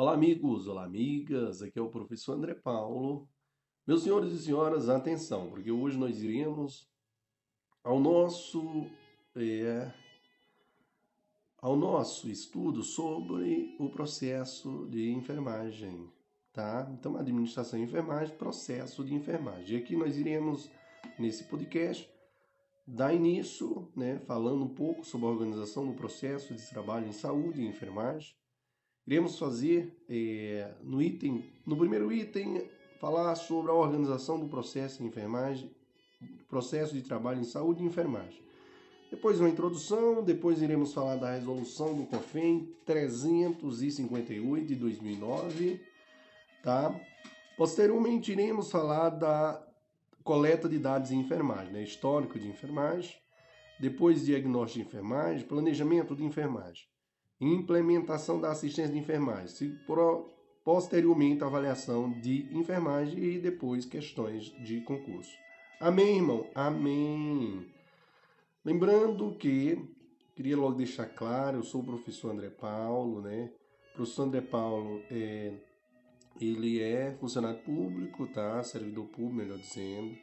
Olá, amigos, olá, amigas. Aqui é o professor André Paulo. Meus senhores e senhoras, atenção, porque hoje nós iremos ao nosso é, ao nosso estudo sobre o processo de enfermagem, tá? Então, administração e enfermagem, processo de enfermagem. E aqui nós iremos nesse podcast dar início, né, falando um pouco sobre a organização do processo de trabalho em saúde e enfermagem Iremos fazer é, no item, no primeiro item, falar sobre a organização do processo de enfermagem, processo de trabalho em saúde e enfermagem. Depois uma introdução, depois iremos falar da resolução do COFEM 358 de 2009, tá? Posteriormente iremos falar da coleta de dados em enfermagem, né? histórico de enfermagem, depois diagnóstico de enfermagem, planejamento de enfermagem implementação da assistência de enfermagem, posteriormente avaliação de enfermagem e depois questões de concurso. Amém, irmão? Amém. Lembrando que, queria logo deixar claro, eu sou o professor André Paulo, né? O professor André Paulo é, ele é funcionário público, tá? Servidor público, melhor dizendo,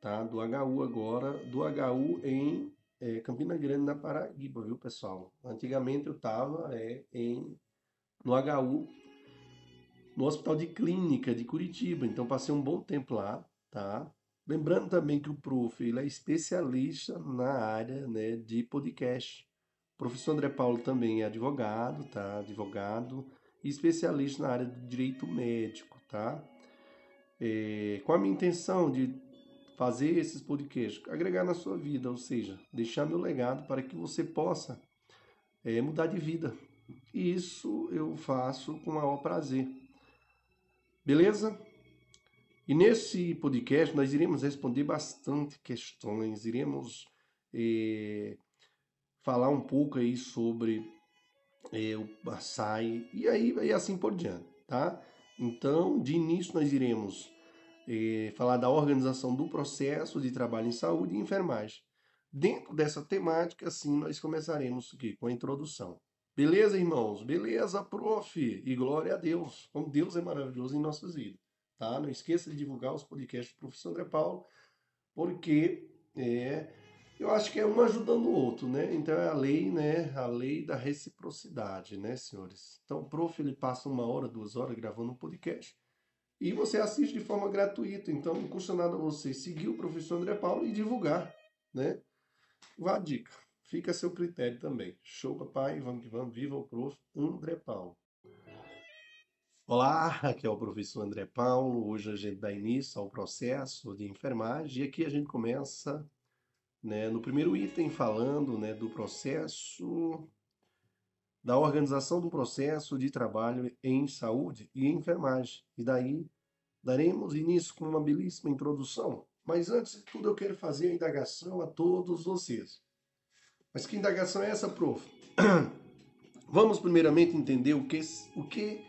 tá? Do HU agora, do HU em é, Campina Grande, na Paraíba, viu, pessoal? Antigamente eu estava é, em, no HU, no Hospital de Clínica de Curitiba, então passei um bom tempo lá, tá? Lembrando também que o prof ele é especialista na área né, de podcast. O professor André Paulo também é advogado, tá? Advogado e especialista na área do direito médico, tá? É, com a minha intenção de fazer esses podcasts, agregar na sua vida, ou seja, deixar meu legado para que você possa é, mudar de vida. E isso eu faço com o maior prazer. Beleza? E nesse podcast nós iremos responder bastante questões, iremos é, falar um pouco aí sobre é, o açaí e aí e assim por diante, tá? Então, de início nós iremos é, falar da organização do processo de trabalho em saúde e enfermagem. Dentro dessa temática, sim, nós começaremos aqui com a introdução. Beleza, irmãos? Beleza, prof? E glória a Deus. Como Deus é maravilhoso em nossas vidas. Tá? Não esqueça de divulgar os podcasts do professor André Paulo, porque é, eu acho que é um ajudando o outro, né? Então é a lei, né? A lei da reciprocidade, né, senhores? Então o prof ele passa uma hora, duas horas gravando um podcast e você assiste de forma gratuita. Então não custa nada você seguir o professor André Paulo e divulgar, né? Vá a dica. Fica a seu critério também. Show, papai. Vamos que vamos. Viva o prof. André Paulo. Olá, aqui é o professor André Paulo. Hoje a gente dá início ao processo de enfermagem e aqui a gente começa né, no primeiro item falando né, do processo da organização do processo de trabalho em saúde e enfermagem. E daí daremos início com uma belíssima introdução. Mas antes de tudo, eu quero fazer a indagação a todos vocês. Mas que indagação é essa, prof? Vamos primeiramente entender o que, o que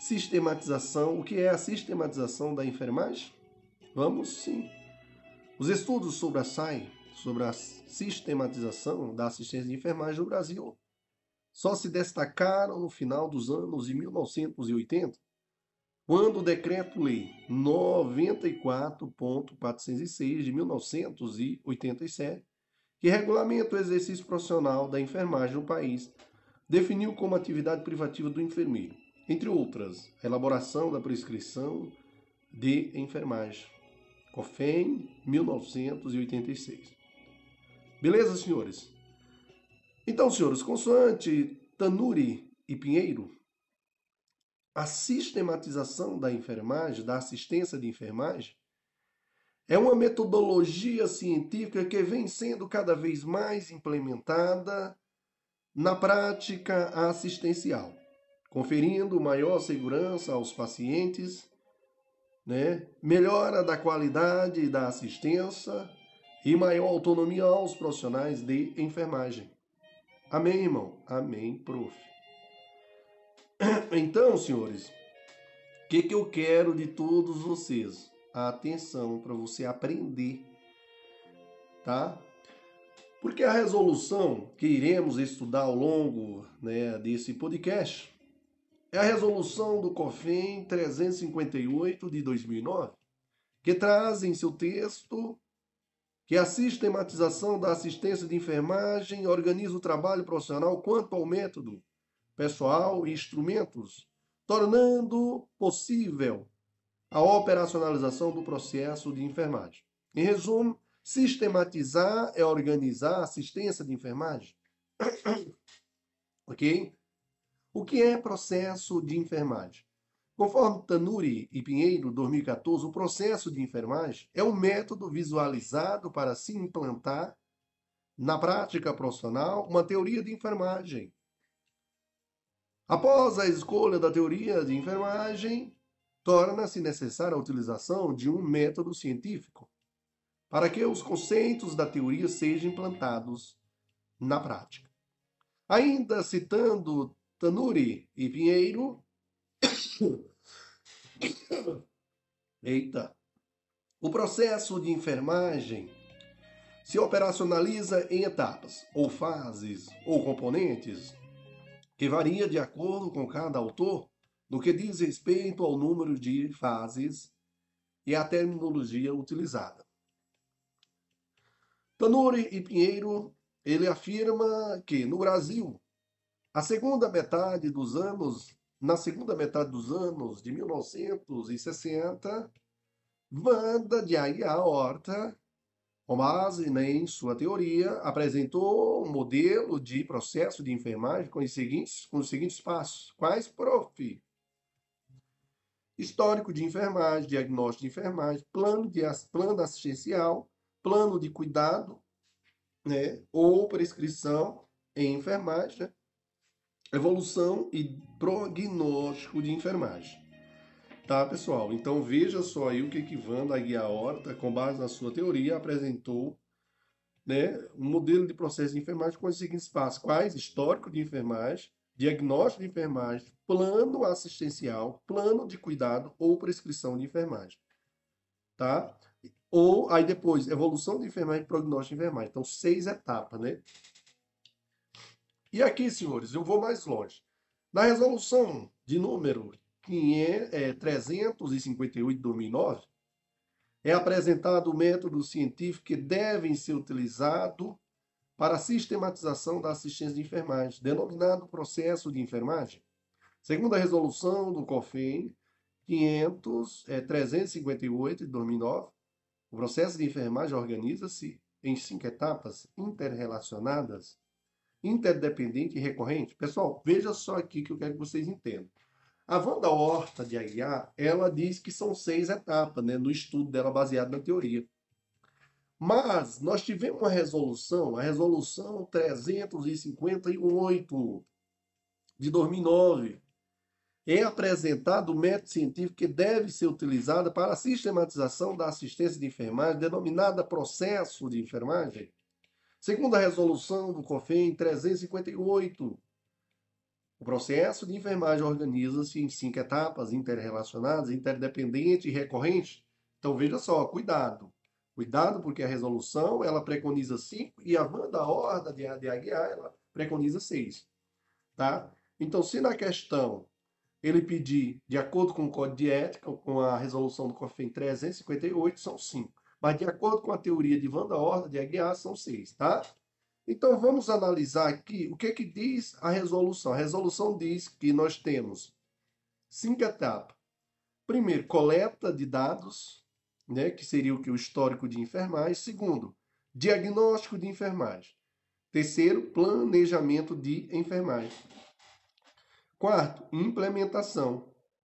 sistematização, o que é a sistematização da enfermagem? Vamos sim. Os estudos sobre a SAI, sobre a sistematização da assistência de enfermagem no Brasil, só se destacaram no final dos anos de 1980, quando o Decreto-Lei 94.406 de 1987, que regulamenta o exercício profissional da enfermagem no país, definiu como atividade privativa do enfermeiro, entre outras, a elaboração da prescrição de enfermagem. COFEM 1986. Beleza, senhores? Então, senhores, consoante Tanuri e Pinheiro, a sistematização da enfermagem, da assistência de enfermagem, é uma metodologia científica que vem sendo cada vez mais implementada na prática assistencial, conferindo maior segurança aos pacientes, né? melhora da qualidade da assistência e maior autonomia aos profissionais de enfermagem. Amém, irmão? Amém, prof. Então, senhores, o que, que eu quero de todos vocês? A atenção para você aprender, tá? Porque a resolução que iremos estudar ao longo né, desse podcast, é a resolução do COFEM 358 de 2009, que traz em seu texto que a sistematização da assistência de enfermagem organiza o trabalho profissional quanto ao método, pessoal e instrumentos, tornando possível a operacionalização do processo de enfermagem. Em resumo, sistematizar é organizar a assistência de enfermagem. ok? O que é processo de enfermagem? Conforme Tanuri e Pinheiro, 2014, o processo de enfermagem é um método visualizado para se implantar na prática profissional uma teoria de enfermagem. Após a escolha da teoria de enfermagem, torna-se necessária a utilização de um método científico para que os conceitos da teoria sejam implantados na prática. Ainda citando Tanuri e Pinheiro, Eita. O processo de enfermagem se operacionaliza em etapas, ou fases, ou componentes, que varia de acordo com cada autor no que diz respeito ao número de fases e à terminologia utilizada. Tanuri e Pinheiro, ele afirma que no Brasil, a segunda metade dos anos na segunda metade dos anos de 1960, Wanda de Aguiar Horta, com base né, em sua teoria, apresentou um modelo de processo de enfermagem com os seguintes, com os seguintes passos. Quais, prof? Histórico de enfermagem, diagnóstico de enfermagem, plano, de, plano assistencial, plano de cuidado, né, ou prescrição em enfermagem, né, evolução e prognóstico de enfermagem. Tá, pessoal? Então veja só aí o que que Wanda Aguiar Horta, com base na sua teoria, apresentou né, um modelo de processo de enfermagem com os seguintes passos. Quais? Histórico de enfermagem, diagnóstico de enfermagem, plano assistencial, plano de cuidado ou prescrição de enfermagem. Tá? Ou aí depois, evolução de enfermagem, prognóstico de enfermagem. Então, seis etapas, né? E aqui, senhores, eu vou mais longe. Na resolução de número 358 de 2009, é apresentado o método científico que devem ser utilizado para a sistematização da assistência de enfermagem, denominado processo de enfermagem. Segundo a resolução do COFEM 500, é, 358 de 2009, o processo de enfermagem organiza-se em cinco etapas interrelacionadas interdependente e recorrente? Pessoal, veja só aqui que eu quero que vocês entendam. A Wanda Horta de Aguiar, ela diz que são seis etapas, né, no estudo dela baseado na teoria. Mas nós tivemos uma resolução, a resolução 358 de 2009. É apresentado o método científico que deve ser utilizado para a sistematização da assistência de enfermagem, denominada processo de enfermagem, Segundo a resolução do COFEM 358, o processo de enfermagem organiza-se em cinco etapas interrelacionadas, interdependente e recorrente. Então veja só, cuidado. Cuidado porque a resolução ela preconiza cinco e a Wanda Horda de, de Aguiar ela preconiza seis. Tá? Então se na questão ele pedir, de acordo com o Código de Ética, com a resolução do COFEM 358, são cinco. Mas de acordo com a teoria de Wanda Horta de Aguiar, são seis, tá? Então vamos analisar aqui o que, que diz a resolução. A resolução diz que nós temos cinco etapas. Primeiro, coleta de dados, né, que seria o que o histórico de enfermagem. Segundo, diagnóstico de enfermagem. Terceiro, planejamento de enfermagem. Quarto, implementação.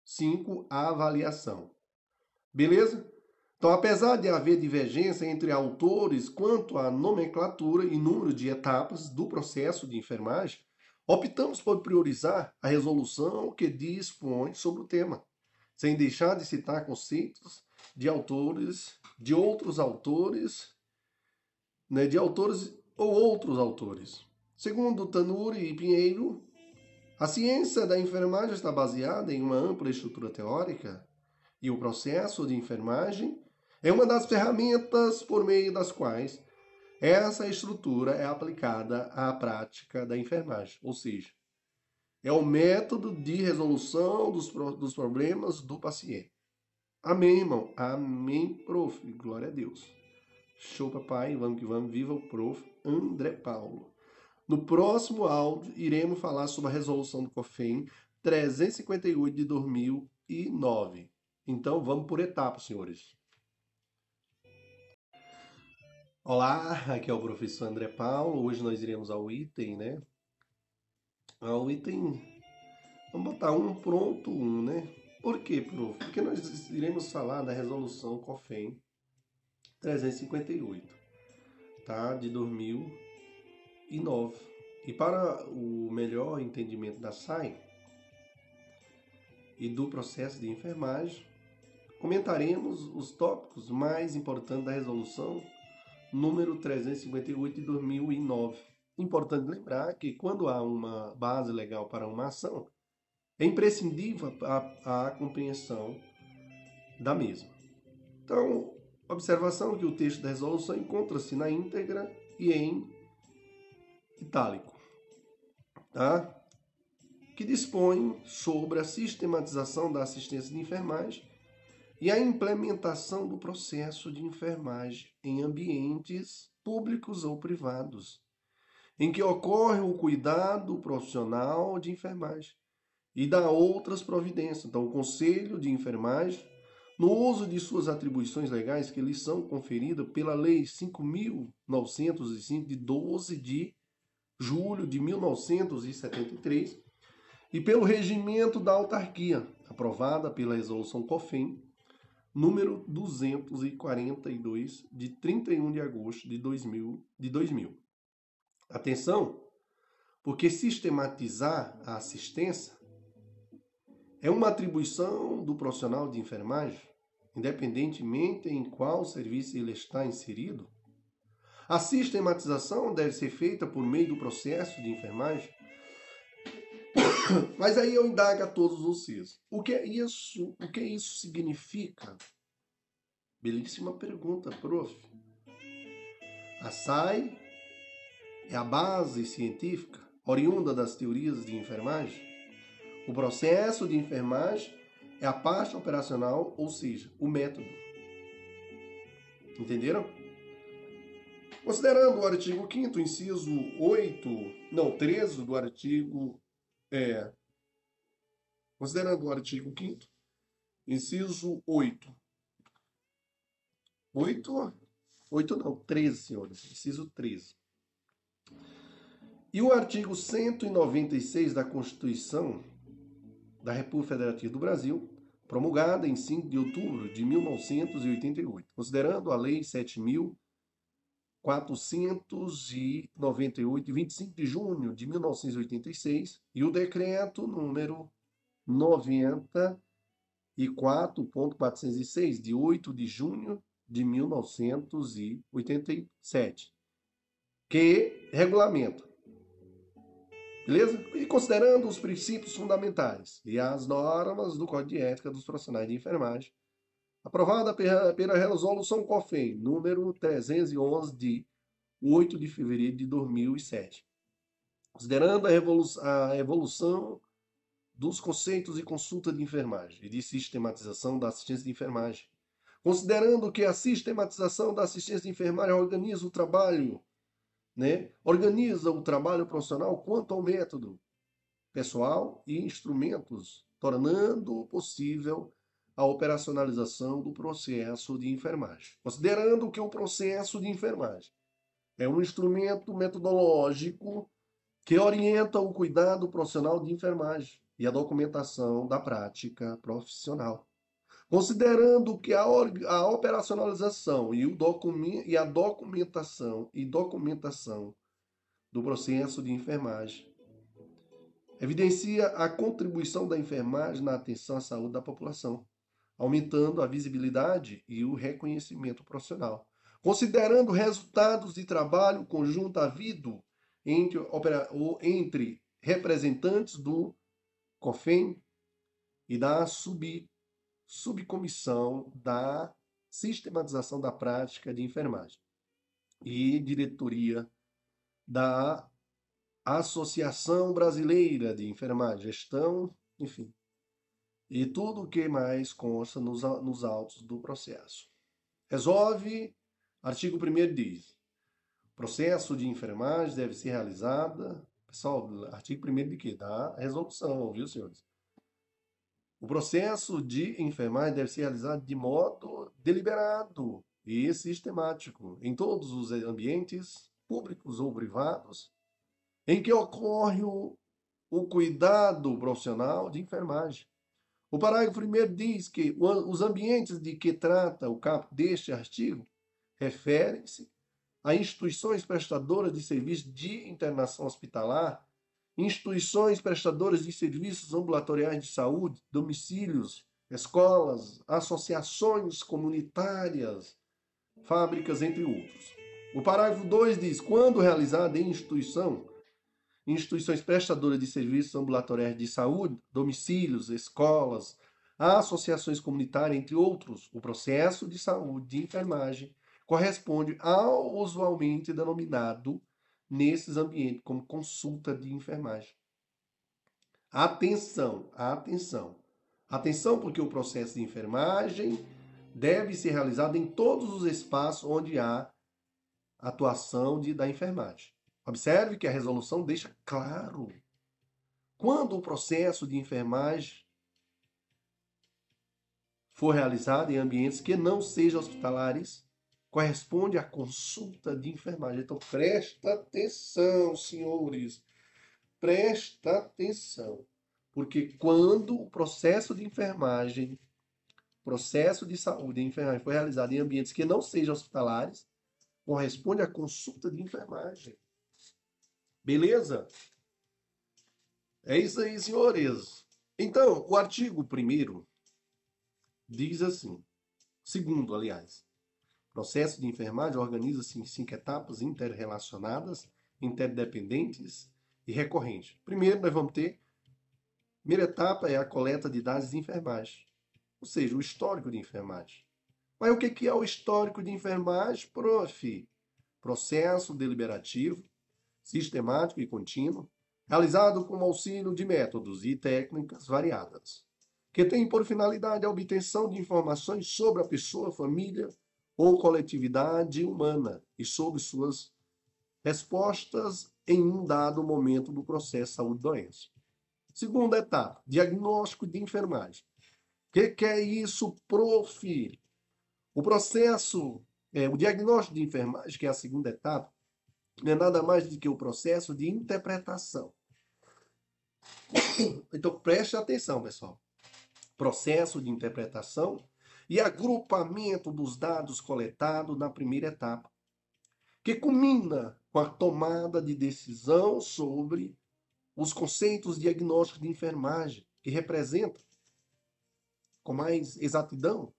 Cinco, avaliação. Beleza? Então, apesar de haver divergência entre autores quanto à nomenclatura e número de etapas do processo de enfermagem, optamos por priorizar a resolução que dispõe sobre o tema, sem deixar de citar conceitos de autores, de outros autores, né, de autores ou outros autores. Segundo Tanuri e Pinheiro, a ciência da enfermagem está baseada em uma ampla estrutura teórica e o processo de enfermagem é uma das ferramentas por meio das quais essa estrutura é aplicada à prática da enfermagem. Ou seja, É o método de resolução dos, dos problemas do paciente. Amém, irmão? Amém, prof. Glória a Deus. Show, papai. Vamos que vamos. Viva o prof. André Paulo. No próximo áudio, iremos falar sobre a resolução do COFEM 358 de 2009. Então, vamos por etapas, senhores. Olá, aqui é o professor André Paulo. Hoje nós iremos ao item, né? Ao item. Vamos botar um pronto, um, né? Por quê, prof? Porque nós iremos falar da resolução COFEM 358, tá? De 2009. E para o melhor entendimento da SAI e do processo de enfermagem, comentaremos os tópicos mais importantes da resolução número 358 de 2009. Importante lembrar que quando há uma base legal para uma ação, é imprescindível a, a compreensão da mesma. Então, observação que o texto da resolução encontra-se na íntegra e em itálico, tá? que dispõe sobre a sistematização da assistência de enfermagem e a implementação do processo de enfermagem em ambientes públicos ou privados, em que ocorre o cuidado profissional de enfermagem e dá outras providências. Então, o Conselho de Enfermagem, no uso de suas atribuições legais que lhes são conferidas pela Lei 5.905, de 12 de julho de 1973, e pelo regimento da autarquia, aprovada pela Resolução COFEM número 242, de 31 de agosto de 2000. De 2000. Atenção, porque sistematizar a assistência é uma atribuição do profissional de enfermagem, independentemente em qual serviço ele está inserido. A sistematização deve ser feita por meio do processo de enfermagem mas aí eu indago a todos vocês. O que é isso? O que isso significa? Belíssima pergunta, prof. A SAI é a base científica oriunda das teorias de enfermagem. O processo de enfermagem é a parte operacional, ou seja, o método. Entenderam? Considerando o artigo 5 inciso 8, não, 13 do artigo é, considerando o artigo 5 inciso 8. 8, 8 não, 13, senhores, inciso 13. E o artigo 196 da Constituição da República Federativa do Brasil, promulgada em 5 de outubro de 1988, considerando a Lei 7.000 498, de 25 de junho de 1986, e o decreto número 94.406, de 8 de junho de 1987, que regulamenta. Beleza? E considerando os princípios fundamentais e as normas do Código de Ética dos Profissionais de Enfermagem, aprovada pela, Resolução COFEM, número 311, de 8 de fevereiro de 2007. Considerando a, evolução, a evolução dos conceitos de consulta de enfermagem e de sistematização da assistência de enfermagem, considerando que a sistematização da assistência de enfermagem organiza o trabalho, né? organiza o trabalho profissional quanto ao método pessoal e instrumentos, tornando possível a operacionalização do processo de enfermagem. Considerando que o processo de enfermagem é um instrumento metodológico que orienta o cuidado profissional de enfermagem e a documentação da prática profissional. Considerando que a, a operacionalização e, o e a documentação e documentação do processo de enfermagem evidencia a contribuição da enfermagem na atenção à saúde da população, aumentando a visibilidade e o reconhecimento profissional. Considerando resultados de trabalho conjunto havido entre, entre representantes do COFEM e da sub, subcomissão da sistematização da prática de enfermagem e diretoria da Associação Brasileira de Enfermagem, Gestão, enfim. E tudo o que mais consta nos, nos autos do processo. Resolve, artigo 1 diz: processo de enfermagem deve ser realizada. Pessoal, artigo 1 de quê? Da resolução, viu, senhores? O processo de enfermagem deve ser realizado de modo deliberado e sistemático em todos os ambientes, públicos ou privados, em que ocorre o, o cuidado profissional de enfermagem. O parágrafo 1 diz que os ambientes de que trata o caput deste artigo referem-se a instituições prestadoras de serviços de internação hospitalar, instituições prestadoras de serviços ambulatoriais de saúde, domicílios, escolas, associações comunitárias, fábricas, entre outros. O parágrafo 2 diz: quando realizada em instituição, instituições prestadoras de serviços ambulatoriais de saúde, domicílios, escolas, associações comunitárias, entre outros, o processo de saúde de enfermagem corresponde ao usualmente denominado nesses ambientes como consulta de enfermagem. Atenção, atenção. Atenção porque o processo de enfermagem deve ser realizado em todos os espaços onde há atuação de, da enfermagem. Observe que a resolução deixa claro quando o processo de enfermagem for realizado em ambientes que não sejam hospitalares, corresponde à consulta de enfermagem. Então presta atenção, senhores. Presta atenção. Porque quando o processo de enfermagem, processo de saúde e enfermagem foi realizado em ambientes que não sejam hospitalares, corresponde à consulta de enfermagem. Beleza? É isso aí, senhores. Então, o artigo 1 diz assim, segundo, aliás, processo de enfermagem organiza-se em cinco etapas interrelacionadas, interdependentes e recorrentes. Primeiro, nós vamos ter, primeira etapa é a coleta de dados de enfermagem, ou seja, o histórico de enfermagem. Mas o que é o histórico de enfermagem, prof? Processo deliberativo sistemático e contínuo, realizado com auxílio de métodos e técnicas variadas, que tem por finalidade a obtenção de informações sobre a pessoa, família ou coletividade humana e sobre suas respostas em um dado momento do processo saúde-doença. Segunda etapa, diagnóstico de enfermagem. O que, que, é isso, prof? O processo, é, o diagnóstico de enfermagem, que é a segunda etapa, não é nada mais do que o processo de interpretação. Então preste atenção, pessoal. Processo de interpretação e agrupamento dos dados coletados na primeira etapa, que culmina com a tomada de decisão sobre os conceitos diagnósticos de enfermagem, que representam com mais exatidão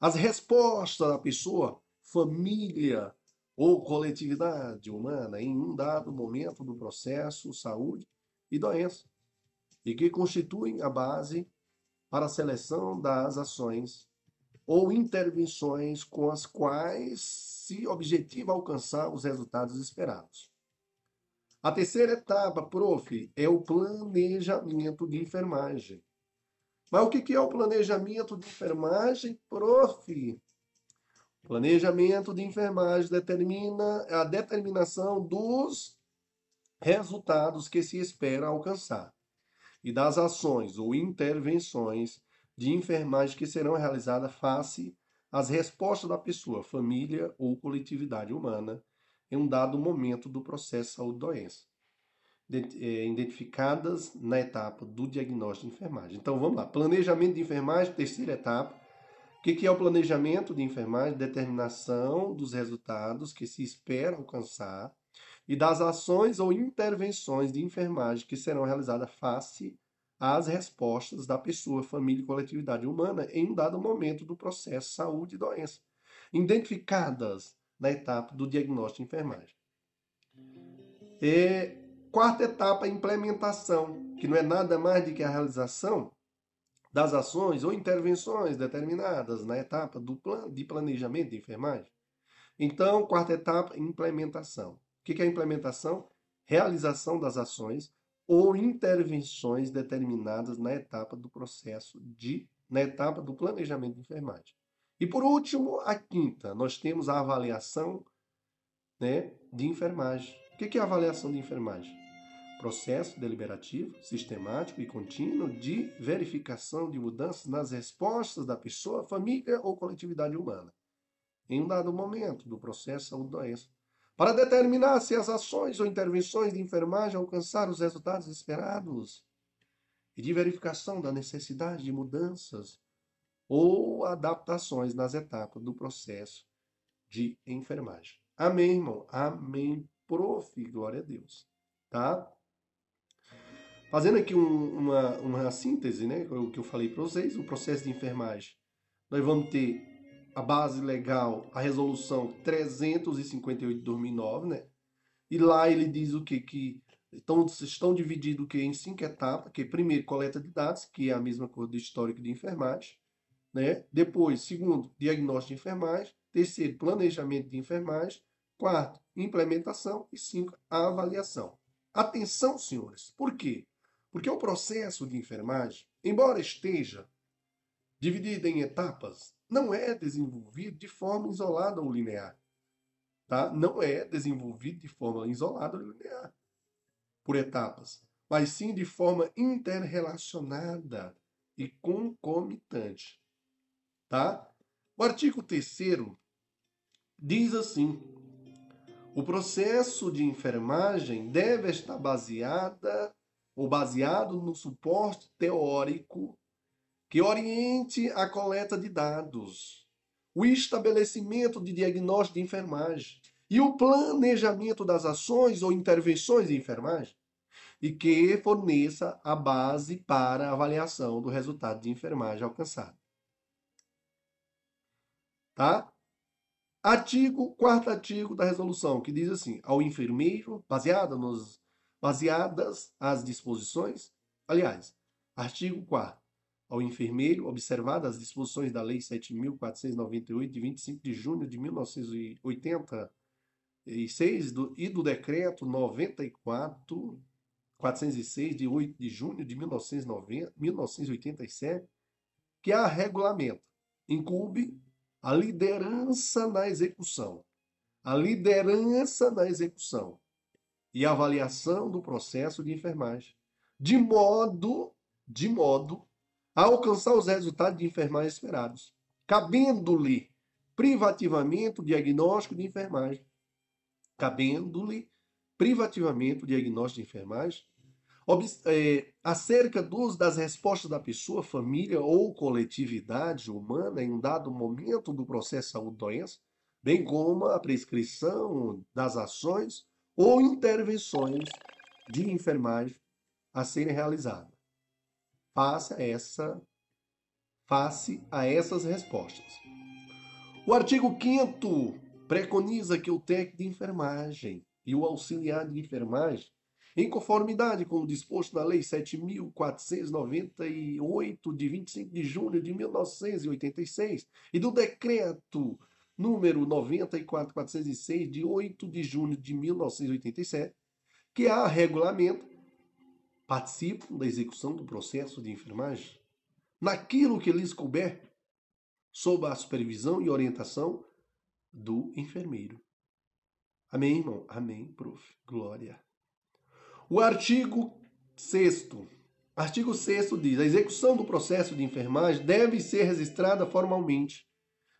as respostas da pessoa, família, ou coletividade humana em um dado momento do processo, saúde e doença, e que constituem a base para a seleção das ações ou intervenções com as quais se objetiva alcançar os resultados esperados. A terceira etapa, prof, é o planejamento de enfermagem. Mas o que é o planejamento de enfermagem, prof? Planejamento de enfermagem determina a determinação dos resultados que se espera alcançar e das ações ou intervenções de enfermagem que serão realizadas face às respostas da pessoa, família ou coletividade humana em um dado momento do processo saúde-doença, é, identificadas na etapa do diagnóstico de enfermagem. Então vamos lá, planejamento de enfermagem, terceira etapa, o que é o planejamento de enfermagem? Determinação dos resultados que se espera alcançar e das ações ou intervenções de enfermagem que serão realizadas face às respostas da pessoa, família e coletividade humana em um dado momento do processo saúde e doença, identificadas na etapa do diagnóstico de enfermagem. E, quarta etapa, implementação, que não é nada mais do que a realização das ações ou intervenções determinadas na etapa do plano de planejamento de enfermagem. Então, quarta etapa, implementação. O que é implementação? realização das ações ou intervenções determinadas na etapa do processo de na etapa do planejamento de enfermagem. E por último, a quinta, nós temos a avaliação né, de enfermagem. O que é a avaliação de enfermagem? Processo deliberativo, sistemático e contínuo de verificação de mudanças nas respostas da pessoa, família ou coletividade humana, em um dado momento do processo de saúde-doença, para determinar se as ações ou intervenções de enfermagem alcançaram os resultados esperados e de verificação da necessidade de mudanças ou adaptações nas etapas do processo de enfermagem. Amém, irmão? Amém, prof. Glória a Deus. Tá? Fazendo aqui um, uma, uma síntese, né? O que eu falei para vocês, o processo de enfermagem. Nós vamos ter a base legal, a resolução 358 de 2009, né? E lá ele diz o que? Que estão, estão divididos que em cinco etapas, que primeiro, coleta de dados, que é a mesma coisa do histórico de enfermagem. Né? Depois, segundo, diagnóstico de enfermagem. Terceiro, planejamento de enfermagem. Quarto, implementação. E cinco, avaliação. Atenção, senhores. Por quê? Porque o processo de enfermagem, embora esteja dividido em etapas, não é desenvolvido de forma isolada ou linear. Tá? Não é desenvolvido de forma isolada ou linear, por etapas, mas sim de forma interrelacionada e concomitante. Tá? O artigo 3 diz assim: o processo de enfermagem deve estar baseada ou baseado no suporte teórico que oriente a coleta de dados, o estabelecimento de diagnóstico de enfermagem e o planejamento das ações ou intervenções de enfermagem e que forneça a base para a avaliação do resultado de enfermagem alcançado. Tá? Artigo, quarto artigo da resolução, que diz assim: ao enfermeiro, baseada nos, baseadas as disposições, aliás, artigo 4 ao enfermeiro, observadas as disposições da Lei 7.498, de 25 de junho de 1986, do, e do Decreto 94, 406, de 8 de junho de 1990, 1987, que a regulamenta, incube a liderança na execução. A liderança na execução e avaliação do processo de enfermagem, de modo, de modo a alcançar os resultados de enfermagem esperados, cabendo-lhe privativamente o diagnóstico de enfermagem, cabendo-lhe privativamente o diagnóstico de enfermagem, é, acerca dos, das respostas da pessoa, família ou coletividade humana em um dado momento do processo saúde-doença, bem como a prescrição das ações ou intervenções de enfermagem a serem realizadas. Faça essa face a essas respostas. O artigo 5 preconiza que o técnico de enfermagem e o auxiliar de enfermagem em conformidade com o disposto na Lei 7.498, de 25 de junho de 1986, e do Decreto número 94406, de 8 de junho de 1987, que há regulamento, participam da execução do processo de enfermagem naquilo que lhes couber, sob a supervisão e orientação do enfermeiro. Amém, irmão? Amém, prof. Glória. O artigo 6 Artigo 6 diz: a execução do processo de enfermagem deve ser registrada formalmente,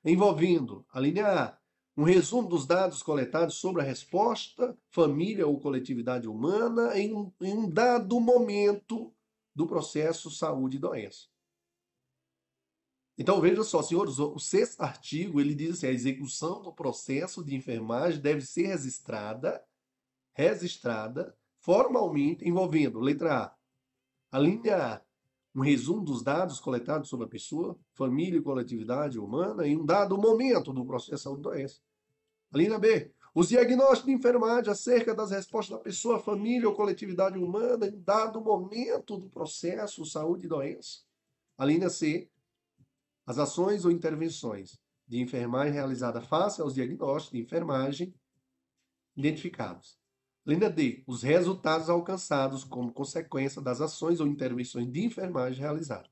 envolvendo, a linha A, um resumo dos dados coletados sobre a resposta, família ou coletividade humana em um, em um dado momento do processo saúde e doença. Então veja só, senhores, o sexto artigo ele diz assim: a execução do processo de enfermagem deve ser registrada, registrada formalmente envolvendo, letra A, a linha A, um resumo dos dados coletados sobre a pessoa, família e coletividade humana em um dado momento do processo de doença. A linha B, os diagnósticos de enfermagem acerca das respostas da pessoa, família ou coletividade humana em dado momento do processo de saúde e doença. A linha C, as ações ou intervenções de enfermagem realizada face aos diagnósticos de enfermagem identificados. Linha D. Os resultados alcançados como consequência das ações ou intervenções de enfermagem realizadas.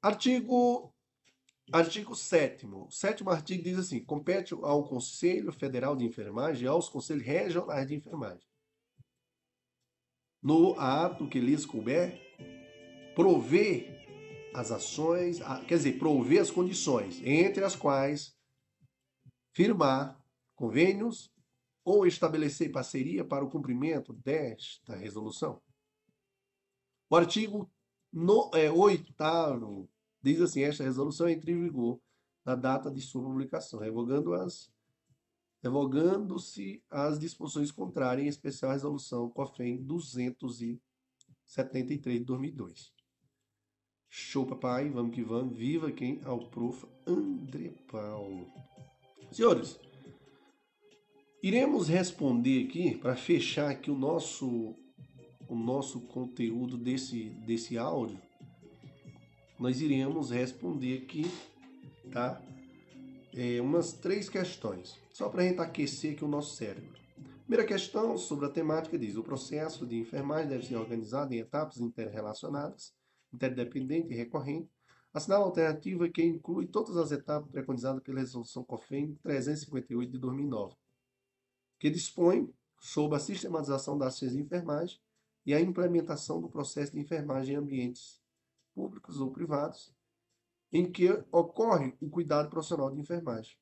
Artigo Artigo 7 O sétimo artigo diz assim: compete ao Conselho Federal de Enfermagem e aos Conselhos Regionais de Enfermagem. No ato que lhes couber, prover as ações, quer dizer, prover as condições, entre as quais firmar convênios ou estabelecer parceria para o cumprimento desta resolução. O artigo no, é, 8 diz assim: esta resolução entra em vigor na data de sua publicação, revogando as revogando-se as disposições contrárias, em especial a resolução COFEM 273 de 2002. Show, papai, vamos que vamos. Viva quem? Ao prof. André Paulo. Senhores, iremos responder aqui, para fechar aqui o nosso, o nosso conteúdo desse, desse áudio, nós iremos responder aqui, tá? É, umas três questões, só para a gente aquecer aqui o nosso cérebro. Primeira questão sobre a temática diz: o processo de enfermagem deve ser organizado em etapas interrelacionadas, interdependente e recorrente. Assinala a alternativa que inclui todas as etapas preconizadas pela Resolução COFEM 358 de 2009, que dispõe sobre a sistematização das ações de enfermagem e a implementação do processo de enfermagem em ambientes públicos ou privados, em que ocorre o cuidado profissional de enfermagem.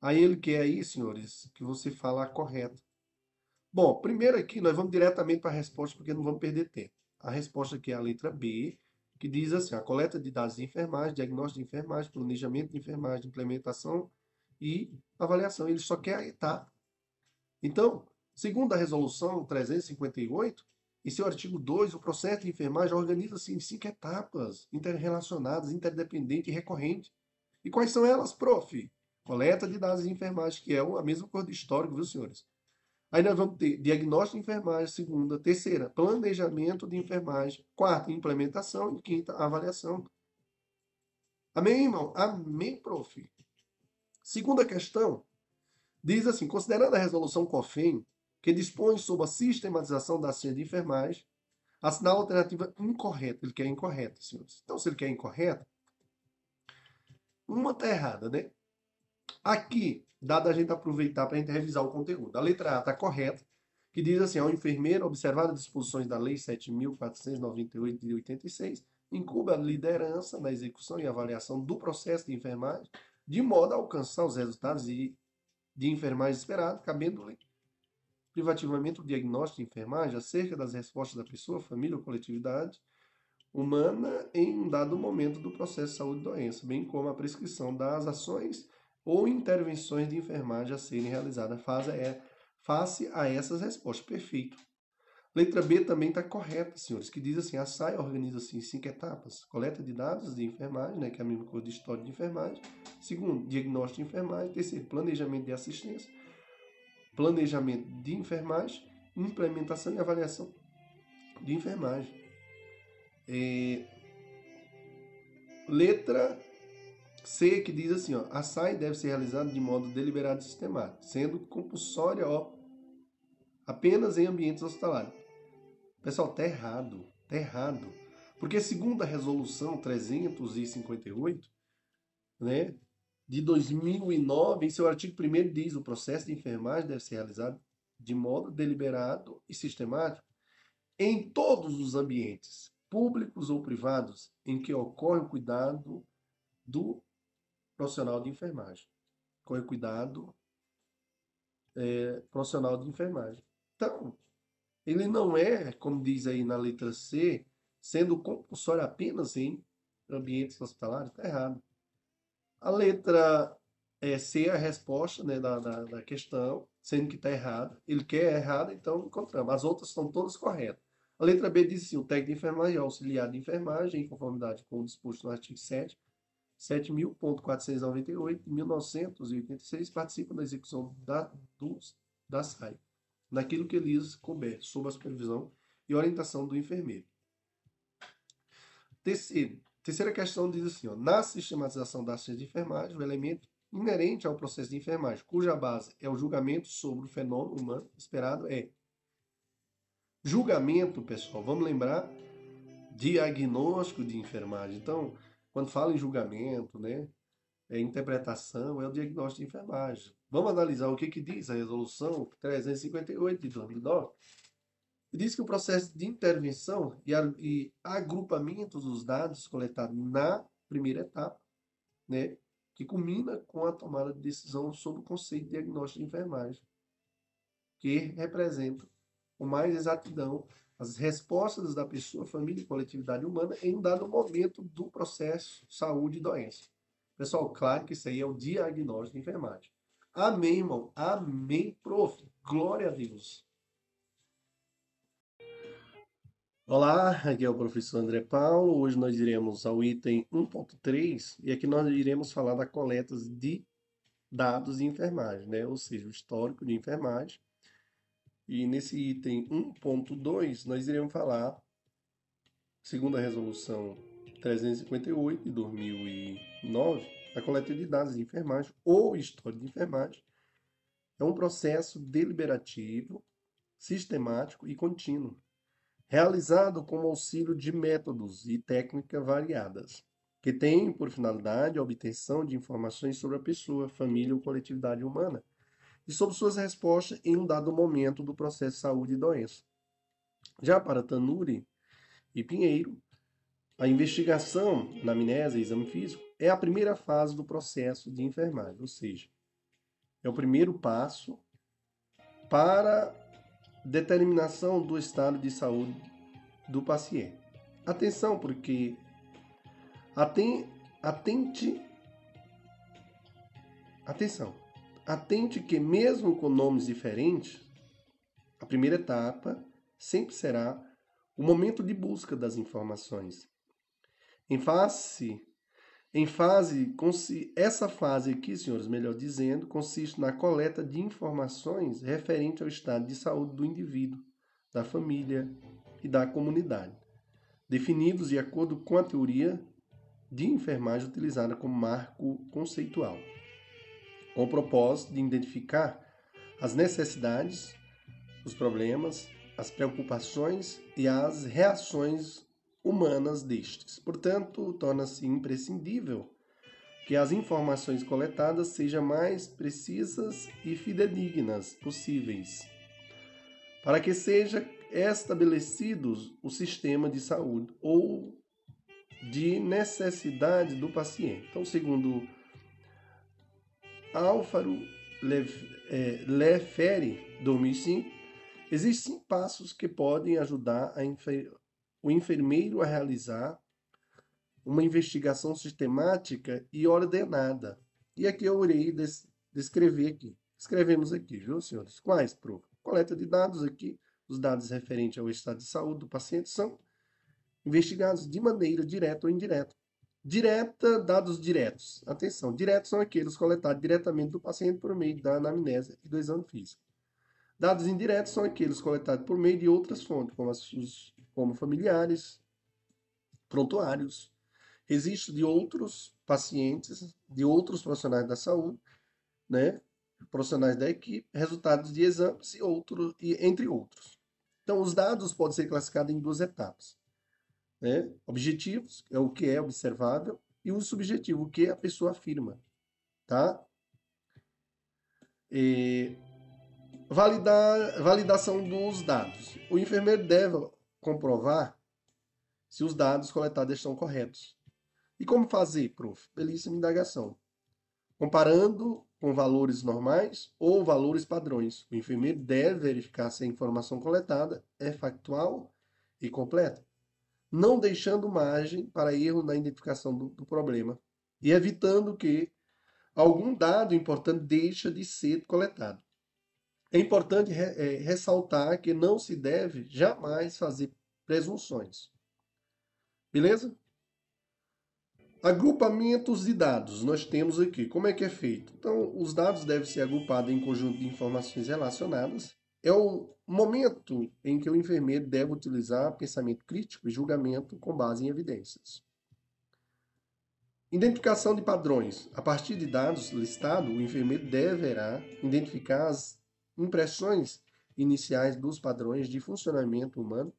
Aí ele quer aí, senhores, que você fale a correta. Bom, primeiro aqui nós vamos diretamente para a resposta, porque não vamos perder tempo. A resposta aqui é a letra B, que diz assim: a coleta de dados de enfermagem, diagnóstico de enfermagem, planejamento de enfermagem, implementação e avaliação. Ele só quer etapa. Então, segundo a resolução 358, em seu artigo 2, o processo de enfermagem organiza-se em cinco etapas interrelacionadas, interdependentes e recorrentes. E quais são elas, prof? Coleta de dados de enfermagem, que é a mesma coisa do histórico, viu, senhores? Aí nós vamos ter diagnóstico de enfermagem, segunda, terceira, planejamento de enfermagem, quarta, implementação e quinta, avaliação. Amém, irmão? Amém, prof. Segunda questão, diz assim, considerando a resolução COFEM, que dispõe sobre a sistematização da ciência de enfermagem, assinar a alternativa incorreta. Ele quer incorreta, senhores. Então, se ele quer incorreta, uma está errada, né? Aqui, dado a gente aproveitar para a gente revisar o conteúdo. A letra A está correta, que diz assim, ao enfermeiro, observar as disposições da Lei 7.498 de 86, incube a liderança na execução e avaliação do processo de enfermagem, de modo a alcançar os resultados de, de enfermagem esperados, cabendo-lhe privativamente o diagnóstico de enfermagem acerca das respostas da pessoa, família ou coletividade humana em um dado momento do processo de saúde e doença, bem como a prescrição das ações ou intervenções de enfermagem a serem realizadas é, face a essas respostas. Perfeito. Letra B também está correta, senhores, que diz assim, a SAI organiza-se em cinco etapas. Coleta de dados de enfermagem, né, que é a mesma coisa de história de enfermagem. Segundo, diagnóstico de enfermagem. Terceiro, planejamento de assistência. Planejamento de enfermagem. Implementação e avaliação de enfermagem. É... Letra C, que diz assim, ó, a SAI deve ser realizada de modo deliberado e sistemático, sendo compulsória ó, apenas em ambientes hospitalares. Pessoal, tá errado, tá errado. Porque segundo a resolução 358, né, de 2009, em seu artigo 1 diz, o processo de enfermagem deve ser realizado de modo deliberado e sistemático em todos os ambientes, públicos ou privados, em que ocorre o cuidado do profissional de enfermagem. Com cuidado é, profissional de enfermagem. Então, ele não é, como diz aí na letra C, sendo compulsório apenas em ambientes hospitalares, está errado. A letra é, C é a resposta né, da, da, da questão, sendo que está errado. Ele quer errado, então encontramos. As outras estão todas corretas. A letra B diz assim, o técnico de enfermagem é auxiliar de enfermagem, em conformidade com o disposto no artigo 7 7.498 de 1986 participam da execução da, do, da SAI, naquilo que lhes couber, sob a supervisão e orientação do enfermeiro. Terceiro, terceira questão diz assim, ó, na sistematização da ciência de enfermagem, o elemento inerente ao processo de enfermagem, cuja base é o julgamento sobre o fenômeno humano esperado é julgamento, pessoal. Vamos lembrar diagnóstico de enfermagem. Então, quando fala em julgamento, né, é interpretação, é o diagnóstico de enfermagem. Vamos analisar o que, que diz a resolução 358 de 2009. Diz que o processo de intervenção e agrupamento dos dados coletados na primeira etapa, né, que culmina com a tomada de decisão sobre o conceito de diagnóstico de enfermagem, que representa com mais exatidão as respostas da pessoa, família e coletividade humana em um dado momento do processo saúde e doença. Pessoal, claro que isso aí é o diagnóstico de enfermagem. Amém, irmão. Amém, prof. Glória a Deus. Olá, aqui é o professor André Paulo. Hoje nós iremos ao item 1.3 e aqui nós iremos falar da coleta de dados de enfermagem, né? ou seja, o histórico de enfermagem e nesse item 1.2, nós iremos falar, segundo a resolução 358 de 2009, a coleta de dados de enfermagem ou história de enfermagem. É um processo deliberativo, sistemático e contínuo, realizado com auxílio de métodos e técnicas variadas, que tem por finalidade a obtenção de informações sobre a pessoa, família ou coletividade humana e sobre suas respostas em um dado momento do processo de saúde e doença. Já para Tanuri e Pinheiro, a investigação na amnésia e exame físico é a primeira fase do processo de enfermagem, ou seja, é o primeiro passo para determinação do estado de saúde do paciente. Atenção, porque atente atenção Atente que, mesmo com nomes diferentes, a primeira etapa sempre será o momento de busca das informações. Em face, em fase, essa fase aqui, senhores, melhor dizendo, consiste na coleta de informações referente ao estado de saúde do indivíduo, da família e da comunidade, definidos de acordo com a teoria de enfermagem utilizada como marco conceitual com o propósito de identificar as necessidades, os problemas, as preocupações e as reações humanas destes. Portanto, torna-se imprescindível que as informações coletadas sejam mais precisas e fidedignas possíveis, para que seja estabelecido o sistema de saúde ou de necessidade do paciente. Então, segundo Álvaro Lefere, 2005, existem passos que podem ajudar enfer o enfermeiro a realizar uma investigação sistemática e ordenada. E aqui eu irei des descrever aqui. Escrevemos aqui, viu, senhores? Quais, prof? Coleta de dados aqui. Os dados referentes ao estado de saúde do paciente são investigados de maneira direta ou indireta Direta, dados diretos. Atenção, diretos são aqueles coletados diretamente do paciente por meio da anamnese e do exame físico. Dados indiretos são aqueles coletados por meio de outras fontes, como, as, como familiares, prontuários, registro de outros pacientes, de outros profissionais da saúde, né, profissionais da equipe, resultados de exames e outros, e entre outros. Então, os dados podem ser classificados em duas etapas né? Objetivos é o que é observável e o subjetivo, o que a pessoa afirma, tá? E validar, validação dos dados. O enfermeiro deve comprovar se os dados coletados estão corretos. E como fazer, prof? Belíssima indagação. Comparando com valores normais ou valores padrões. O enfermeiro deve verificar se a informação coletada é factual e completa não deixando margem para erro na identificação do, do problema e evitando que algum dado importante deixe de ser coletado. É importante re, é, ressaltar que não se deve jamais fazer presunções. Beleza? Agrupamentos de dados nós temos aqui. Como é que é feito? Então, os dados devem ser agrupados em conjunto de informações relacionadas é o momento em que o enfermeiro deve utilizar pensamento crítico e julgamento com base em evidências. Identificação de padrões. A partir de dados listados, o enfermeiro deverá identificar as impressões iniciais dos padrões de funcionamento humano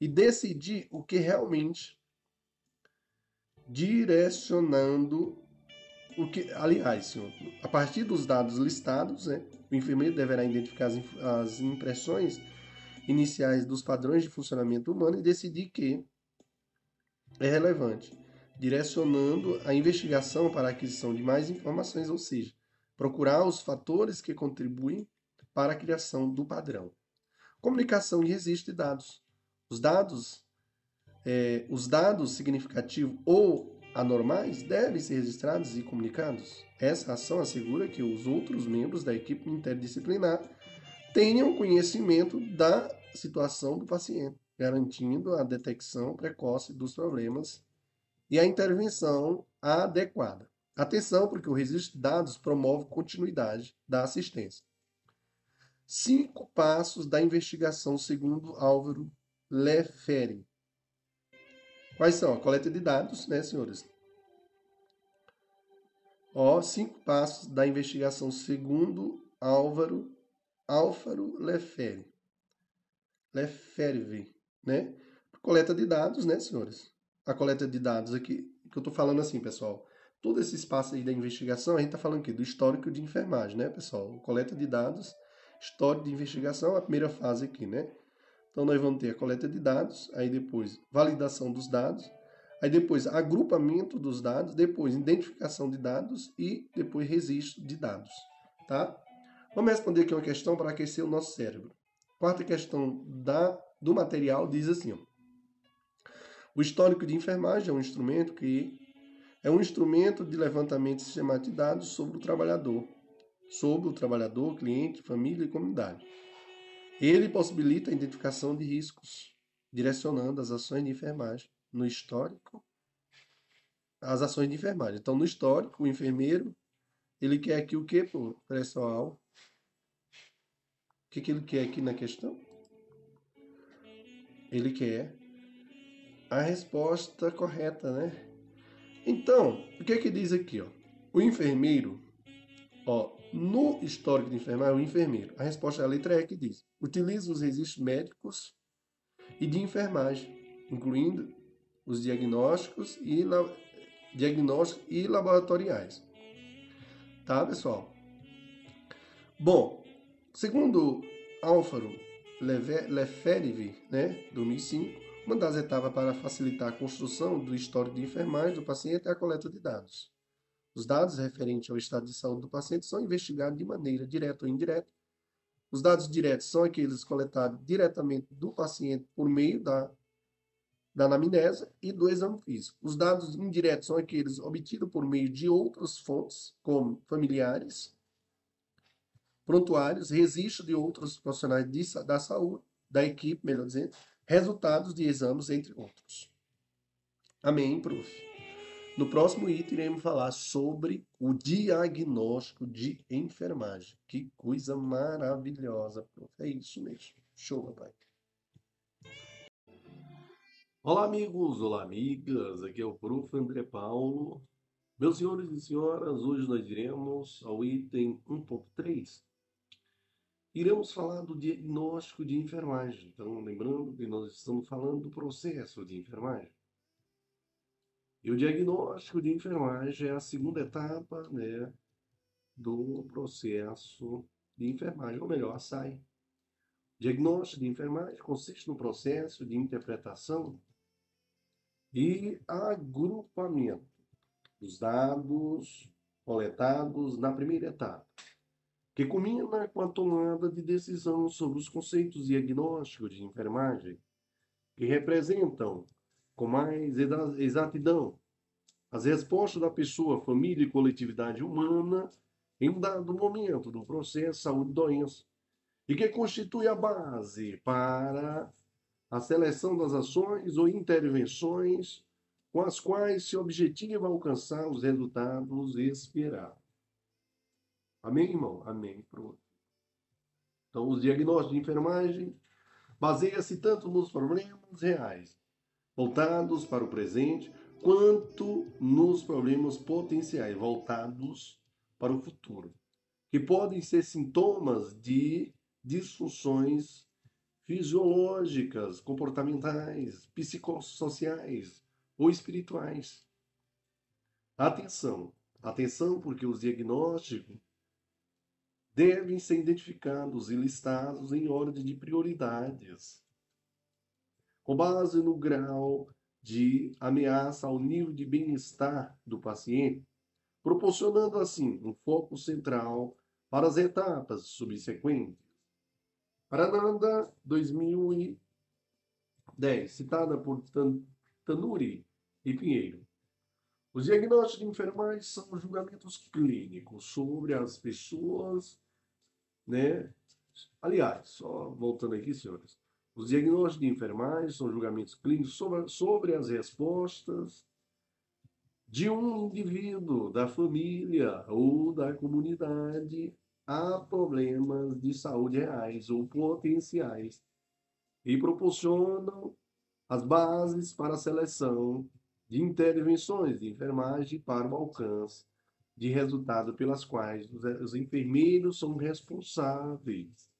e decidir o que realmente direcionando o que, aliás, senhor, a partir dos dados listados, né, o enfermeiro deverá identificar as, as impressões iniciais dos padrões de funcionamento humano e decidir que é relevante, direcionando a investigação para a aquisição de mais informações, ou seja, procurar os fatores que contribuem para a criação do padrão. Comunicação de registro de dados. Os dados, é, os dados significativos ou anormais devem ser registrados e comunicados. Essa ação assegura que os outros membros da equipe interdisciplinar tenham conhecimento da situação do paciente, garantindo a detecção precoce dos problemas e a intervenção adequada. Atenção, porque o registro de dados promove continuidade da assistência. Cinco passos da investigação, segundo Álvaro Leferi. Quais são? A coleta de dados, né, senhores? Ó, cinco passos da investigação, segundo Álvaro Álvaro Leferi. Lefebvre, né? Coleta de dados, né, senhores? A coleta de dados aqui, que eu tô falando assim, pessoal. Todo esse espaço aí da investigação, a gente tá falando aqui do histórico de enfermagem, né, pessoal? Coleta de dados, histórico de investigação, a primeira fase aqui, né? Então nós vamos ter a coleta de dados, aí depois validação dos dados, aí depois agrupamento dos dados, depois identificação de dados e depois registro de dados, tá? Vamos responder aqui uma questão para aquecer o nosso cérebro. Quarta questão da, do material diz assim: ó, o histórico de enfermagem é um instrumento que é um instrumento de levantamento sistemático de dados sobre o trabalhador, sobre o trabalhador, cliente, família e comunidade. Ele possibilita a identificação de riscos, direcionando as ações de enfermagem no histórico, as ações de enfermagem. Então, no histórico, o enfermeiro, ele quer aqui o que, pessoal? que, que ele quer aqui na questão? Ele quer a resposta correta, né? Então, o que que diz aqui, ó? O enfermeiro, ó, no histórico de enfermagem, o enfermeiro, a resposta é a letra E que diz: utiliza os registros médicos e de enfermagem, incluindo os diagnósticos e, la... diagnósticos e laboratoriais. Tá, pessoal? Bom, Segundo Álvaro Lefebvre, né, 2005, uma das etapas para facilitar a construção do histórico de enfermagem do paciente é a coleta de dados. Os dados referentes ao estado de saúde do paciente são investigados de maneira direta ou indireta. Os dados diretos são aqueles coletados diretamente do paciente por meio da, da anamnese e do exame físico. Os dados indiretos são aqueles obtidos por meio de outras fontes, como familiares, prontuários, registro de outros profissionais de, da saúde, da equipe, melhor dizendo, resultados de exames, entre outros. Amém, prof. No próximo item, iremos falar sobre o diagnóstico de enfermagem. Que coisa maravilhosa, prof. É isso mesmo. Show, papai. Olá, amigos. Olá, amigas. Aqui é o prof. André Paulo. Meus senhores e senhoras, hoje nós iremos ao item 1.3, iremos falar do diagnóstico de enfermagem. Então, lembrando que nós estamos falando do processo de enfermagem. E o diagnóstico de enfermagem é a segunda etapa né, do processo de enfermagem, ou melhor, a SAI. Diagnóstico de enfermagem consiste no processo de interpretação e agrupamento dos dados coletados na primeira etapa que culmina com a tomada de decisão sobre os conceitos diagnósticos de enfermagem, que representam com mais exatidão as respostas da pessoa, família e coletividade humana em um dado momento do processo saúde-doença, e que constitui a base para a seleção das ações ou intervenções com as quais se objetiva alcançar os resultados esperados. Amém, irmão? Amém. Pronto. Então, os diagnósticos de enfermagem baseia-se tanto nos problemas reais, voltados para o presente, quanto nos problemas potenciais voltados para o futuro, que podem ser sintomas de disfunções fisiológicas, comportamentais, psicossociais ou espirituais. Atenção, atenção, porque os diagnósticos devem ser identificados e listados em ordem de prioridades, com base no grau de ameaça ao nível de bem-estar do paciente, proporcionando assim um foco central para as etapas subsequentes. Parananda 2010, citada por Tanuri e Pinheiro. Os diagnósticos de enfermagem são julgamentos clínicos sobre as pessoas, né? Aliás, só voltando aqui, senhores, os diagnósticos de enfermagem são julgamentos clínicos sobre, sobre as respostas de um indivíduo, da família ou da comunidade a problemas de saúde reais ou potenciais e proporcionam as bases para a seleção de intervenções de enfermagem para o alcance de resultado pelas quais os enfermeiros são responsáveis.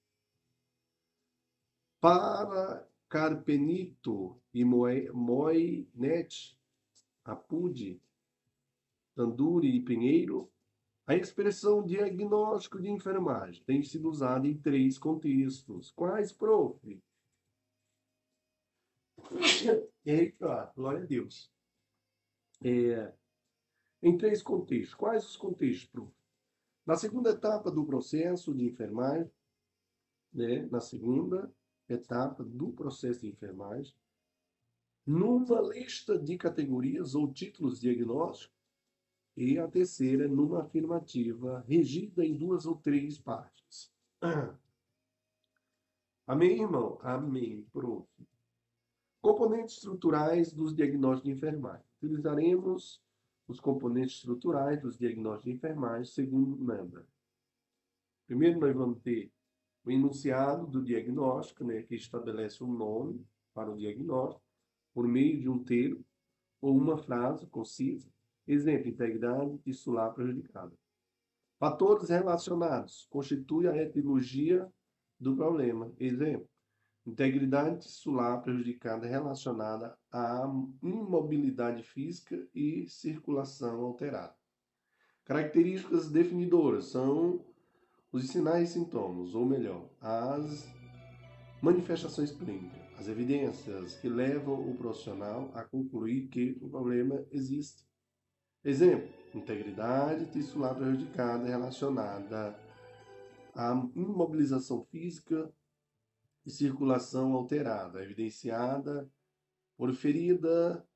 Para Carpenito e Moinet, Apude, Tanduri e Pinheiro, a expressão diagnóstico de enfermagem tem sido usada em três contextos. Quais, prof? Eita, glória a Deus. É, em três contextos. Quais os contextos, prof? Na segunda etapa do processo de enfermagem, né, na segunda etapa do processo de enfermagem, numa lista de categorias ou títulos diagnósticos, e a terceira numa afirmativa regida em duas ou três partes. Amém, irmão? Amém, prof. Componentes estruturais dos diagnósticos de enfermagem. Utilizaremos os componentes estruturais dos diagnósticos de enfermagem segundo Nanda. Primeiro, nós vamos ter o enunciado do diagnóstico, né, que estabelece um nome para o diagnóstico, por meio de um termo ou uma frase concisa. Exemplo, integridade tissular prejudicada. Fatores relacionados constituem a etiologia do problema. Exemplo, Integridade tissular prejudicada relacionada à imobilidade física e circulação alterada. Características definidoras são os sinais e sintomas, ou melhor, as manifestações clínicas, as evidências que levam o profissional a concluir que o problema existe. Exemplo: integridade tissular prejudicada relacionada à imobilização física e circulação alterada, evidenciada por ferida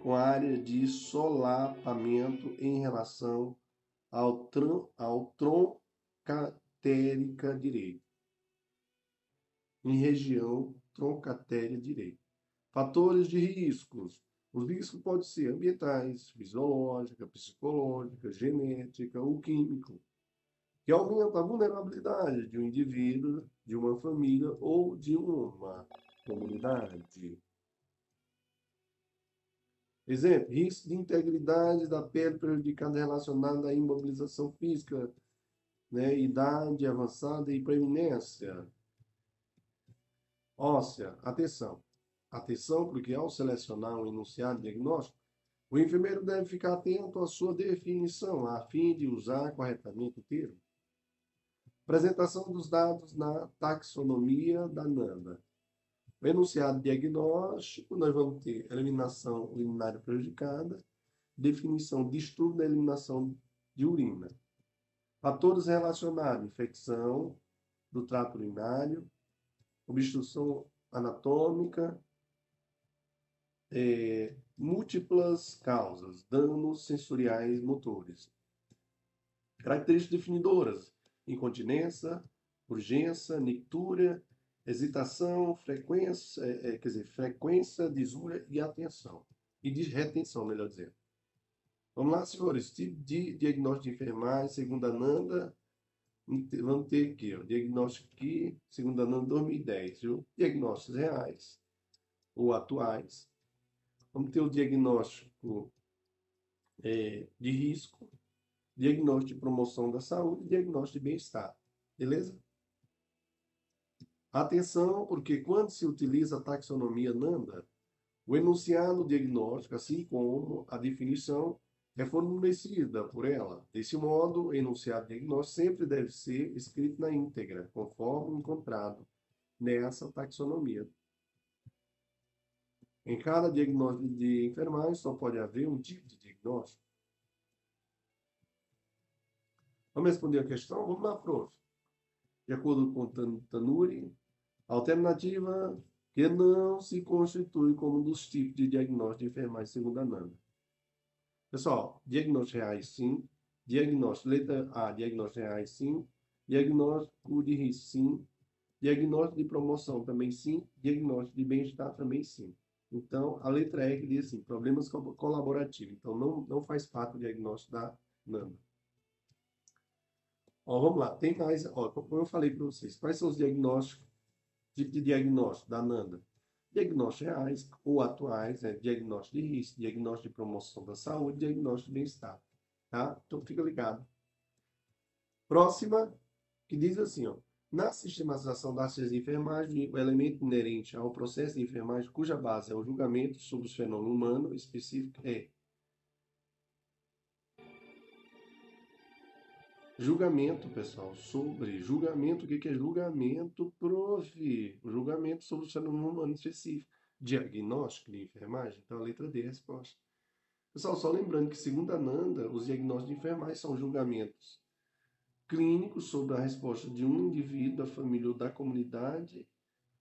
com área de solapamento em relação ao, tron, ao troncatérica direita, em região troncatéria direita. Fatores de riscos. Os riscos podem ser ambientais, fisiológica, psicológica, genética ou químico que aumenta a vulnerabilidade de um indivíduo, de uma família ou de uma comunidade. Exemplo, risco de integridade da pele prejudicada relacionada à imobilização física, né, idade avançada e preeminência óssea. Atenção. Atenção, porque ao selecionar um enunciado diagnóstico, o enfermeiro deve ficar atento à sua definição, a fim de usar corretamente o termo. Apresentação dos dados na taxonomia da NANDA. O enunciado diagnóstico, nós vamos ter eliminação urinária prejudicada, definição de estudo da eliminação de urina. Fatores relacionados, infecção do trato urinário, obstrução anatômica, é, múltiplas causas, danos sensoriais motores. Características definidoras, incontinência, urgência, nictúria, hesitação, frequência, é, é, quer dizer, frequência, desúria e atenção. E de retenção, melhor dizendo. Vamos lá, senhores. Tipo de diagnóstico de enfermagem, segundo a Nanda, vamos ter aqui, ó, diagnóstico aqui, segundo a Nanda 2010, viu? Diagnósticos reais ou atuais. Vamos ter o diagnóstico é, de risco, diagnóstico de promoção da saúde e diagnóstico de bem-estar. Beleza? Atenção, porque quando se utiliza a taxonomia NANDA, o enunciado diagnóstico, assim como a definição, é fornecida por ela. Desse modo, o enunciado diagnóstico sempre deve ser escrito na íntegra, conforme encontrado nessa taxonomia. Em cada diagnóstico de enfermagem só pode haver um tipo de diagnóstico. Vamos responder a questão? Vamos lá, prof. De acordo com Tanuri, alternativa que não se constitui como um dos tipos de diagnóstico de enfermagem segundo a NANDA. Pessoal, diagnósticos reais sim, diagnóstico letra A, diagnóstico reais sim, diagnóstico de risco sim, diagnóstico de promoção também sim, diagnóstico de bem-estar também sim. Então, a letra E que diz assim, problemas colaborativos. Então, não, não faz parte do diagnóstico da NANDA. Ó, vamos lá, tem mais, ó, como eu falei para vocês, quais são os diagnósticos, tipo de diagnóstico da NANDA? Diagnósticos reais ou atuais, né? diagnóstico de risco, diagnóstico de promoção da saúde, diagnóstico de bem-estar, tá? Então, fica ligado. Próxima, que diz assim, ó, na sistematização das ciências de enfermagem, o elemento inerente ao processo de enfermagem, cuja base é o julgamento sobre os fenômenos humanos específicos, é julgamento, pessoal, sobre julgamento, o que é julgamento, prof? Julgamento sobre os fenômenos humanos específicos. Diagnóstico de enfermagem? Então, a letra D é a resposta. Pessoal, só lembrando que, segundo a Nanda, os diagnósticos de enfermagem são julgamentos clínico sobre a resposta de um indivíduo, da família ou da comunidade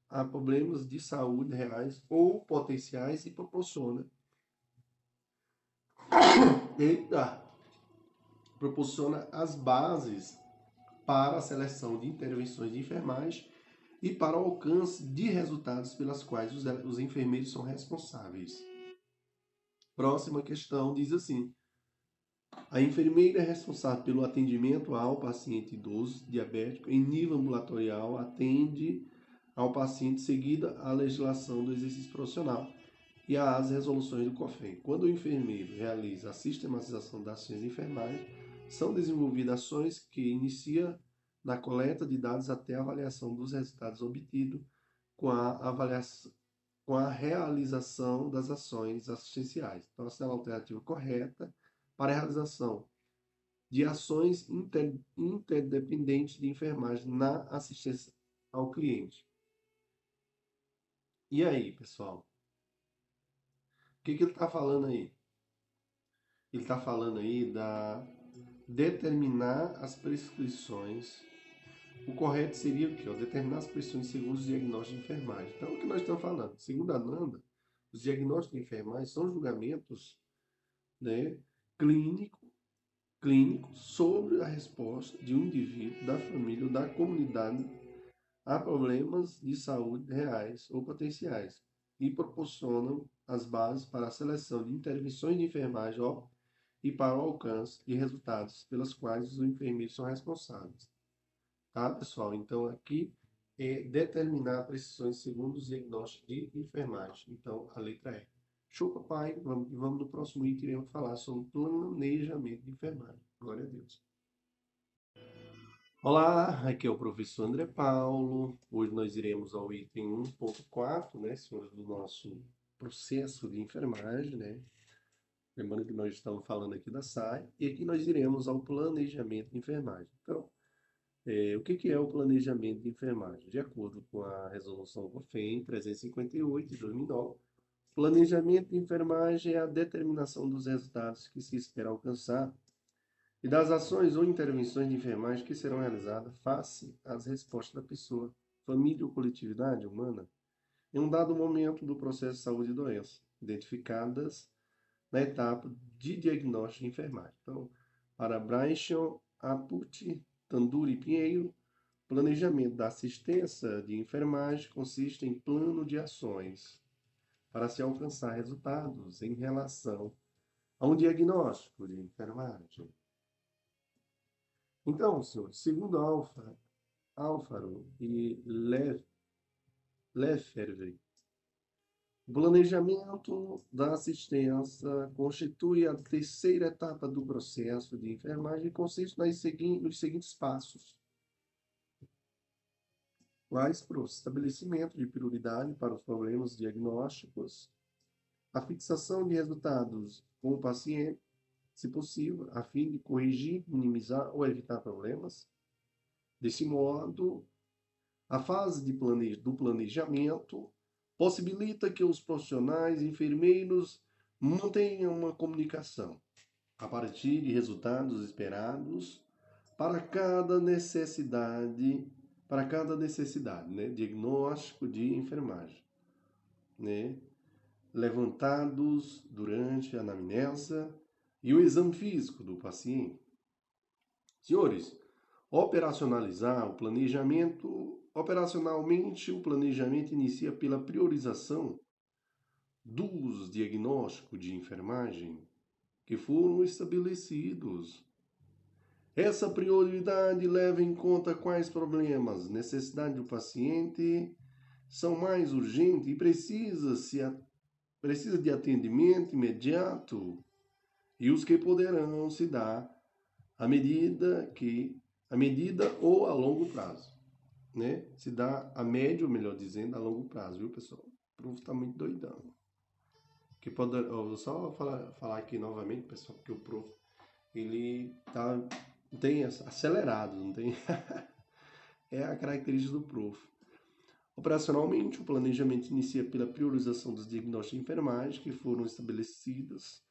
a problemas de saúde reais ou potenciais e proporciona Eita! Proporciona as bases para a seleção de intervenções de enfermagem e para o alcance de resultados pelas quais os, os enfermeiros são responsáveis. Próxima questão diz assim: a enfermeira é responsável pelo atendimento ao paciente idoso diabético em nível ambulatorial, atende ao paciente seguida a legislação do exercício profissional e às resoluções do COFEM. Quando o enfermeiro realiza a sistematização das ações de enfermagem, são desenvolvidas ações que inicia na coleta de dados até a avaliação dos resultados obtidos com a avaliação com a realização das ações assistenciais. Então, essa é a alternativa correta para a realização de ações inter, interdependentes de enfermagem na assistência ao cliente. E aí, pessoal? O que, que ele está falando aí? Ele está falando aí da determinar as prescrições. O correto seria o quê? Determinar as prescrições segundo os diagnósticos de enfermagem. Então, o que nós estamos falando? Segundo a Nanda, os diagnósticos de enfermagem são julgamentos né, clínico, clínico sobre a resposta de um indivíduo, da família ou da comunidade a problemas de saúde reais ou potenciais e proporcionam as bases para a seleção de intervenções de enfermagem ó, e para o alcance de resultados pelas quais os enfermeiros são responsáveis. Tá, pessoal? Então, aqui é determinar precisões segundo os diagnósticos de enfermagem. Então, a letra E. Show, papai. Vamos, vamos no próximo item, iremos falar sobre planejamento de enfermagem. Glória a Deus. Olá, aqui é o professor André Paulo. Hoje nós iremos ao item 1.4, né, senhores, do nosso processo de enfermagem, né? Lembrando que nós estamos falando aqui da SAI, e aqui nós iremos ao planejamento de enfermagem. Então, é, o que, que é o planejamento de enfermagem? De acordo com a resolução COFEM 358 de 2009, Planejamento de enfermagem é a determinação dos resultados que se espera alcançar e das ações ou intervenções de enfermagem que serão realizadas face às respostas da pessoa, família ou coletividade humana em um dado momento do processo de saúde e doença, identificadas na etapa de diagnóstico de enfermagem. Então, para Brainchon, Aput, Tanduri Pinheiro, planejamento da assistência de enfermagem consiste em plano de ações para se alcançar resultados em relação a um diagnóstico de enfermagem. Então, senhores, segundo Alfa, Alfaro e Le, Lefebvre, O planejamento da assistência constitui a terceira etapa do processo de enfermagem e consiste nos seguintes passos. Quais para o estabelecimento de prioridade para os problemas diagnósticos, a fixação de resultados com o paciente, se possível, a fim de corrigir, minimizar ou evitar problemas. Desse modo, a fase plane... do planejamento possibilita que os profissionais enfermeiros mantenham uma comunicação a partir de resultados esperados para cada necessidade, para cada necessidade, né? Diagnóstico de enfermagem, né? Levantados durante a anamnese e o exame físico do paciente. Senhores, operacionalizar o planejamento Operacionalmente, o planejamento inicia pela priorização dos diagnósticos de enfermagem que foram estabelecidos. Essa prioridade leva em conta quais problemas, necessidade do paciente são mais urgentes e precisa, se precisa de atendimento imediato e os que poderão se dar à medida que a medida ou a longo prazo né, se dá a médio, melhor dizendo, a longo prazo, viu, pessoal? O prof está muito doidão. Que pode, eu vou só falar, falar aqui novamente, pessoal, que o prof, ele tá, tem acelerado, não tem? é a característica do prof. Operacionalmente, o planejamento inicia pela priorização dos diagnósticos de enfermagem que foram estabelecidos.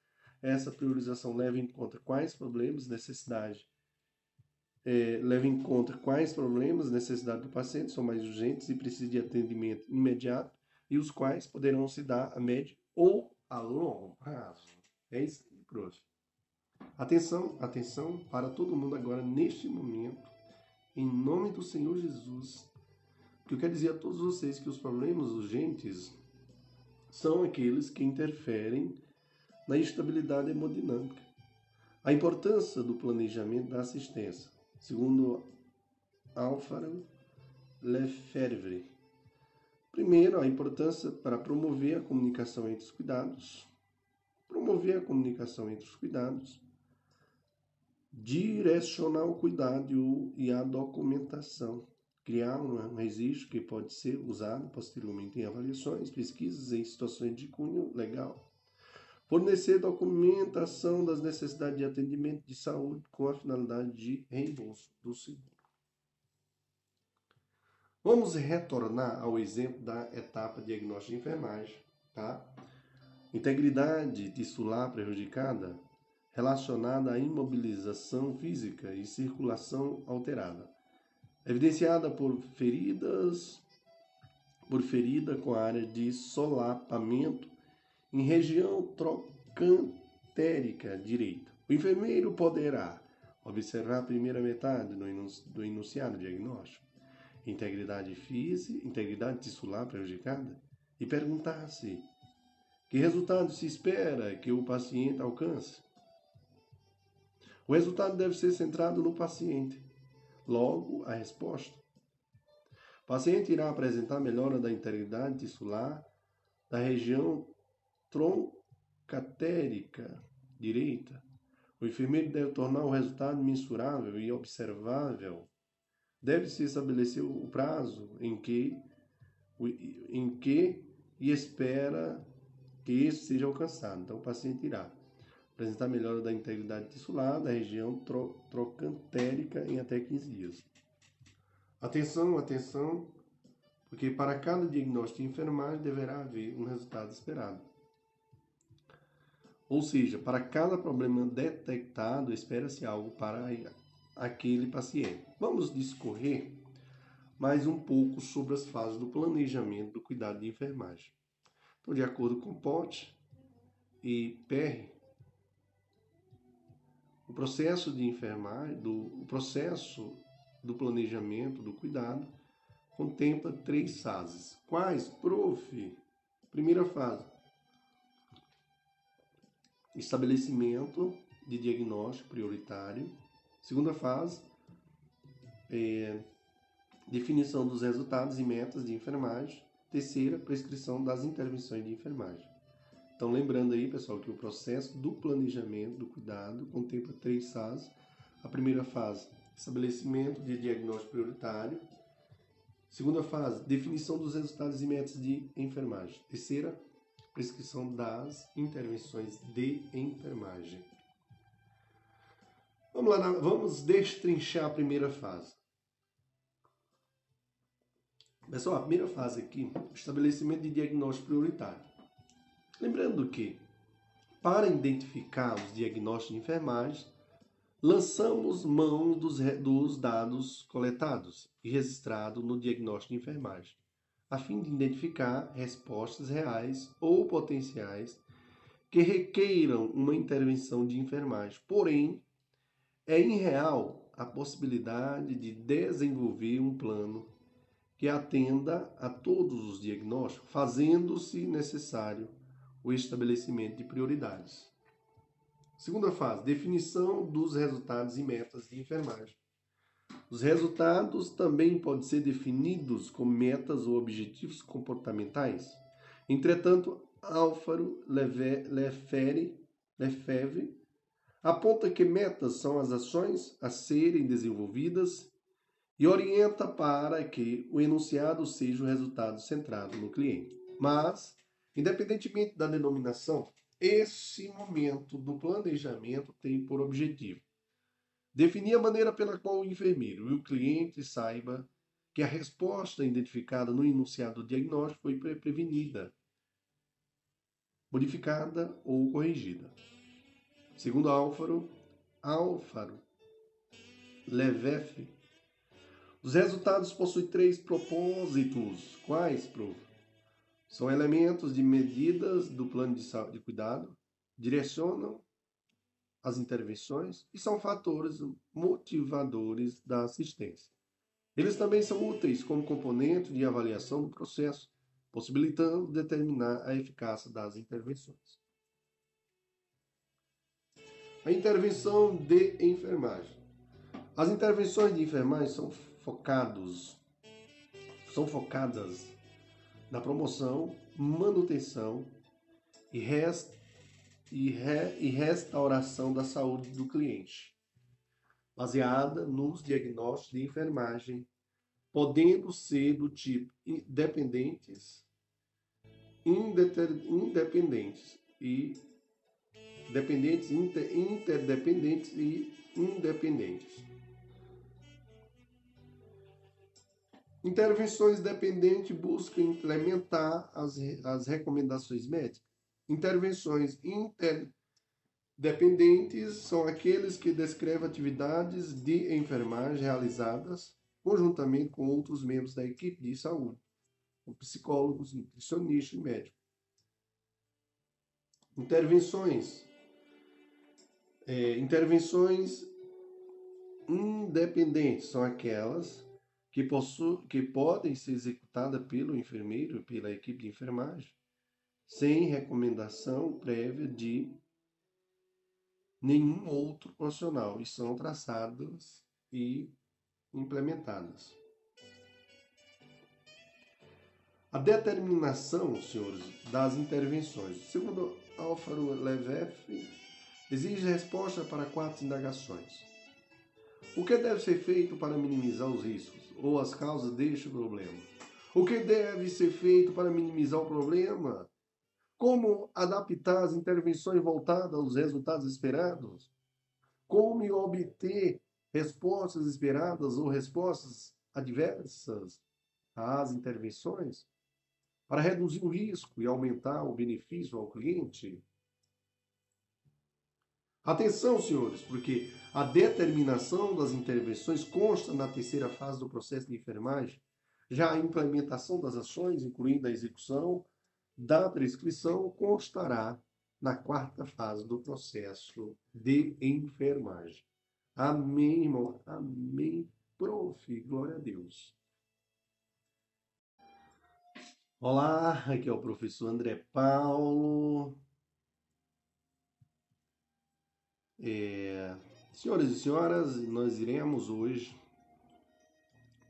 Essa priorização leva em conta quais problemas, necessidades é, leva em conta quais problemas, necessidades do paciente são mais urgentes e precisam de atendimento imediato e os quais poderão se dar a médio ou a longo prazo. É isso, prof. Atenção, atenção para todo mundo agora neste momento, em nome do Senhor Jesus. Que eu quero dizer a todos vocês que os problemas urgentes são aqueles que interferem na estabilidade hemodinâmica. A importância do planejamento da assistência segundo Alfaro Lefebvre. Primeiro, a importância para promover a comunicação entre os cuidados, promover a comunicação entre os cuidados, direcionar o cuidado e a documentação, criar um registro que pode ser usado posteriormente em avaliações, pesquisas em situações de cunho legal, Fornecer documentação das necessidades de atendimento de saúde com a finalidade de reembolso do seguro. Vamos retornar ao exemplo da etapa diagnóstico de enfermagem, tá? Integridade tissular prejudicada relacionada à imobilização física e circulação alterada, evidenciada por feridas, por ferida com área de solapamento em região trocantérica direita. O enfermeiro poderá observar a primeira metade do enunciado diagnóstico, integridade física, integridade tissular prejudicada, e perguntar-se que resultado se espera que o paciente alcance. O resultado deve ser centrado no paciente. Logo, a resposta. O paciente irá apresentar melhora da integridade tissular da região troncatérica direita, o enfermeiro deve tornar o resultado mensurável e observável. Deve-se estabelecer o prazo em que, em que e espera que isso seja alcançado. Então, o paciente irá apresentar melhora da integridade tissular da região tro trocantérica em até 15 dias. Atenção, atenção, porque para cada diagnóstico de enfermagem deverá haver um resultado esperado. Ou seja, para cada problema detectado, espera-se algo para aquele paciente. Vamos discorrer mais um pouco sobre as fases do planejamento do cuidado de enfermagem. Então, de acordo com Pote e Perry, o processo de enfermagem, do, o processo do planejamento do cuidado contempla três fases. Quais, prof? Primeira fase, estabelecimento de diagnóstico prioritário. Segunda fase, é, definição dos resultados e metas de enfermagem. Terceira, prescrição das intervenções de enfermagem. Então, lembrando aí, pessoal, que o processo do planejamento do cuidado contempla três fases. A primeira fase, estabelecimento de diagnóstico prioritário. Segunda fase, definição dos resultados e metas de enfermagem. Terceira, prescrição das intervenções de enfermagem. Vamos lá, vamos destrinchar a primeira fase. Pessoal, a primeira fase aqui, estabelecimento de diagnóstico prioritário. Lembrando que, para identificar os diagnósticos de enfermagem, lançamos mão dos, dos dados coletados e registrados no diagnóstico de enfermagem, a fim de identificar respostas reais ou potenciais que requeiram uma intervenção de enfermagem. Porém, é irreal a possibilidade de desenvolver um plano que atenda a todos os diagnósticos, fazendo-se necessário o estabelecimento de prioridades. Segunda fase, definição dos resultados e metas de enfermagem. Os resultados também podem ser definidos como metas ou objetivos comportamentais. Entretanto, Álvaro Lefebvre aponta que metas são as ações a serem desenvolvidas e orienta para que o enunciado seja o resultado centrado no cliente. Mas, independentemente da denominação, esse momento do planejamento tem por objetivo definir a maneira pela qual o enfermeiro e o cliente saiba que a resposta identificada no enunciado do diagnóstico foi prevenida, modificada ou corrigida. Segundo Álvaro, Álvaro Levef, os resultados possuem três propósitos. Quais, prof? São elementos de medidas do plano de, de cuidado, direcionam as intervenções e são fatores motivadores da assistência. Eles também são úteis como componente de avaliação do processo, possibilitando determinar a eficácia das intervenções. A intervenção de enfermagem. As intervenções de enfermagem são focados, são focadas na promoção, manutenção e, rest, e, re, e restauração da saúde do cliente, baseada nos diagnósticos de enfermagem, podendo ser do tipo dependentes, independentes e dependentes, inter, interdependentes e independentes. Intervenções dependentes buscam implementar as, as recomendações médicas. Intervenções interdependentes são aqueles que descrevem atividades de enfermagem realizadas conjuntamente com outros membros da equipe de saúde, como psicólogos, nutricionistas e médicos. Intervenções. É, intervenções independentes são aquelas que, possu que podem ser executadas pelo enfermeiro, pela equipe de enfermagem, sem recomendação prévia de nenhum outro profissional e são traçadas e implementadas. A determinação, senhores, das intervenções. Segundo Álvaro Levef, exige resposta para quatro indagações. O que deve ser feito para minimizar os riscos? ou as causas deste problema. O que deve ser feito para minimizar o problema? Como adaptar as intervenções voltadas aos resultados esperados? Como obter respostas esperadas ou respostas adversas às intervenções para reduzir o risco e aumentar o benefício ao cliente? Atenção, senhores, porque a determinação das intervenções consta na terceira fase do processo de enfermagem. Já a implementação das ações, incluindo a execução da prescrição, constará na quarta fase do processo de enfermagem. Amém, irmão? Amém, prof. Glória a Deus. Olá, aqui é o professor André Paulo. É, senhoras e senhoras, nós iremos hoje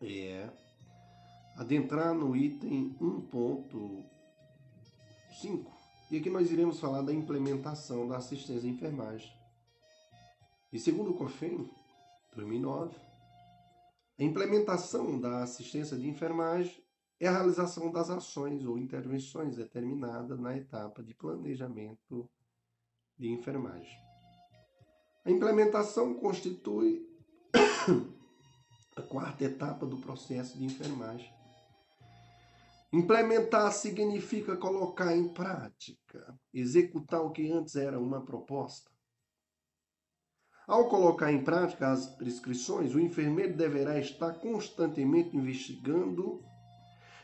é, adentrar no item 1.5. E aqui nós iremos falar da implementação da assistência de enfermagem. E segundo o COFEM, 2009, a implementação da assistência de enfermagem é a realização das ações ou intervenções determinadas na etapa de planejamento de enfermagem. A implementação constitui a quarta etapa do processo de enfermagem. Implementar significa colocar em prática, executar o que antes era uma proposta. Ao colocar em prática as prescrições, o enfermeiro deverá estar constantemente investigando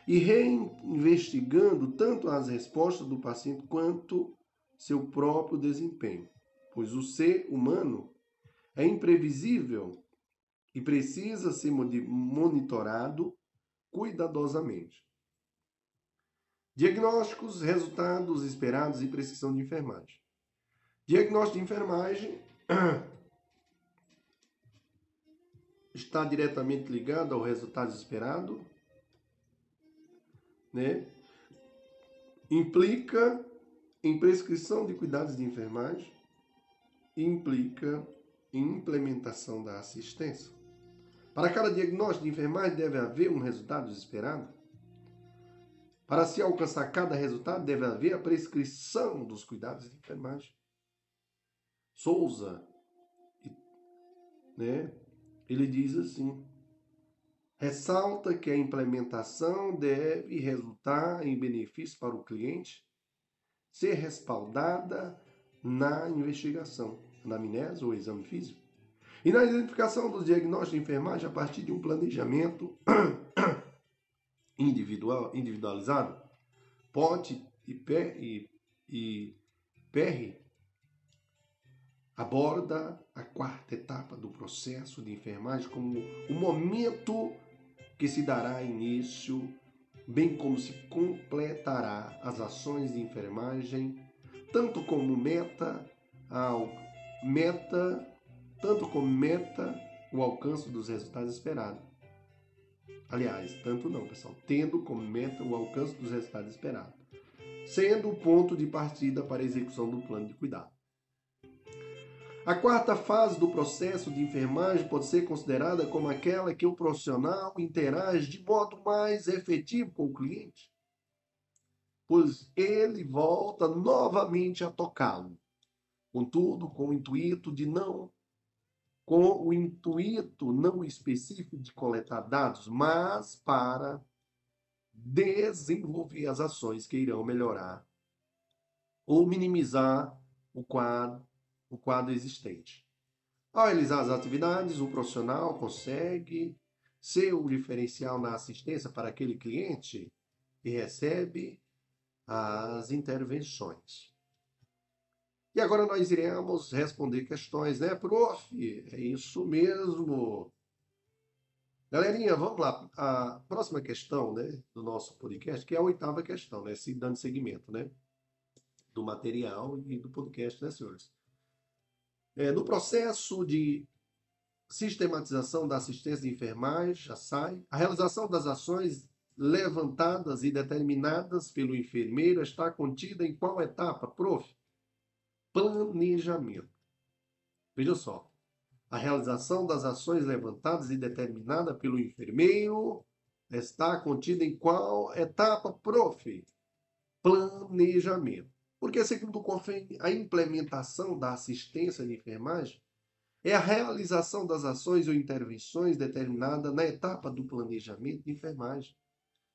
e reinvestigando tanto as respostas do paciente quanto seu próprio desempenho, pois o ser humano é imprevisível e precisa ser monitorado cuidadosamente. Diagnósticos, resultados esperados e prescrição de enfermagem. Diagnóstico de enfermagem está diretamente ligado ao resultado esperado, né? Implica em prescrição de cuidados de enfermagem, implica em implementação da assistência. Para cada diagnóstico de enfermagem deve haver um resultado esperado. Para se alcançar cada resultado, deve haver a prescrição dos cuidados de enfermagem. Souza, né, ele diz assim: ressalta que a implementação deve resultar em benefício para o cliente, ser respaldada na investigação, na amnésia ou exame físico, e na identificação dos diagnósticos de enfermagem a partir de um planejamento individual, individualizado, Ponte e, e, e Perry aborda a quarta etapa do processo de enfermagem como o momento que se dará início, bem como se completará as ações de enfermagem, tanto como meta ao meta, tanto como meta o alcance dos resultados esperados. Aliás, tanto não, pessoal, tendo como meta o alcance dos resultados esperados, sendo o ponto de partida para a execução do plano de cuidado. A quarta fase do processo de enfermagem pode ser considerada como aquela que o profissional interage de modo mais efetivo com o cliente, pois ele volta novamente a tocá-lo, contudo, com o intuito de não com o intuito não específico de coletar dados, mas para desenvolver as ações que irão melhorar ou minimizar o quadro o quadro existente. Ao realizar as atividades, o profissional consegue ser o diferencial na assistência para aquele cliente e recebe as intervenções. E agora nós iremos responder questões, né, prof? É isso mesmo. Galerinha, vamos lá. A próxima questão, né, do nosso podcast, que é a oitava questão, né, se dando seguimento, né, do material e do podcast, né, senhores? É, no processo de sistematização da assistência de enfermagem, já sai, a realização das ações levantadas e determinadas pelo enfermeiro está contida em qual etapa, prof? Planejamento. Veja só. A realização das ações levantadas e determinada pelo enfermeiro está contida em qual etapa, prof? Planejamento. Porque, segundo o COFEN, a implementação da assistência de enfermagem é a realização das ações ou intervenções determinadas na etapa do planejamento de enfermagem.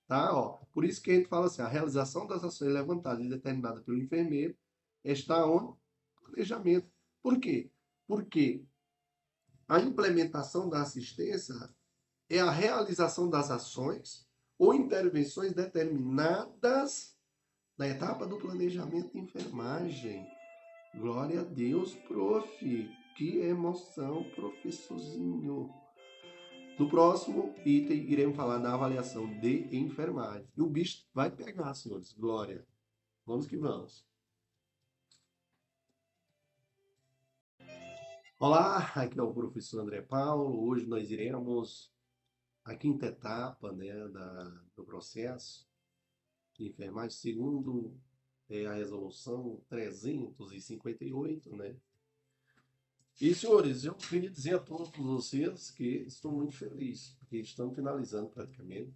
Tá? Ó, por isso que a gente fala assim, a realização das ações levantadas e determinadas pelo enfermeiro está onde? Planejamento. Por quê? Porque a implementação da assistência é a realização das ações ou intervenções determinadas na etapa do planejamento de enfermagem. Glória a Deus, prof. Que emoção, professorzinho. No próximo item, iremos falar da avaliação de enfermagem. E o bicho vai pegar, senhores. Glória. Vamos que vamos. Olá, aqui é o professor André Paulo. Hoje nós iremos a quinta etapa né, da, do processo de enfermagem, segundo é, a resolução 358, né? E, senhores, eu queria dizer a todos vocês que estou muito feliz, porque estamos finalizando praticamente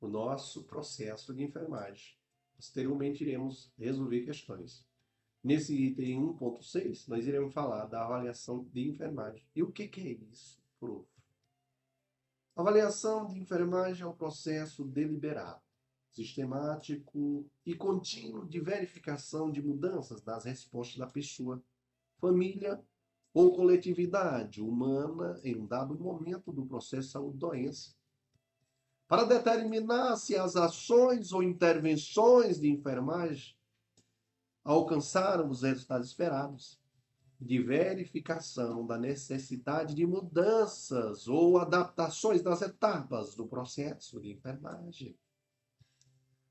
o nosso processo de enfermagem. Posteriormente, iremos resolver questões. Nesse item 1.6, nós iremos falar da avaliação de enfermagem. E o que, que é isso, prof? Avaliação de enfermagem é um processo deliberado, sistemático e contínuo de verificação de mudanças nas respostas da pessoa, família ou coletividade humana em um dado momento do processo de saúde-doença, para determinar se as ações ou intervenções de enfermagem alcançaram os resultados esperados, de verificação da necessidade de mudanças ou adaptações nas etapas do processo de enfermagem.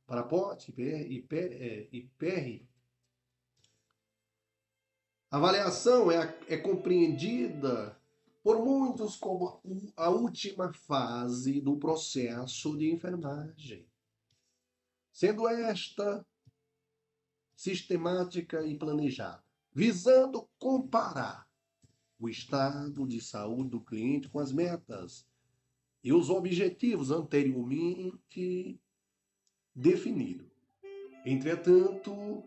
Para POT e PR, a avaliação é, é compreendida por muitos como a última fase do processo de enfermagem, sendo esta sistemática e planejada, visando comparar o estado de saúde do cliente com as metas e os objetivos anteriormente definidos. Entretanto,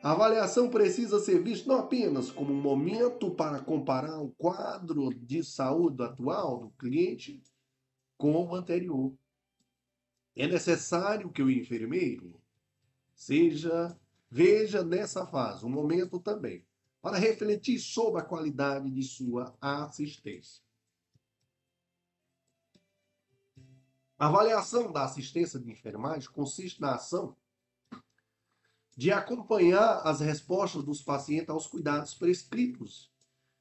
a avaliação precisa ser vista não apenas como um momento para comparar o quadro de saúde atual do cliente com o anterior. É necessário que o enfermeiro seja veja nessa fase um momento também para refletir sobre a qualidade de sua assistência. A avaliação da assistência de enfermagem consiste na ação de acompanhar as respostas dos pacientes aos cuidados prescritos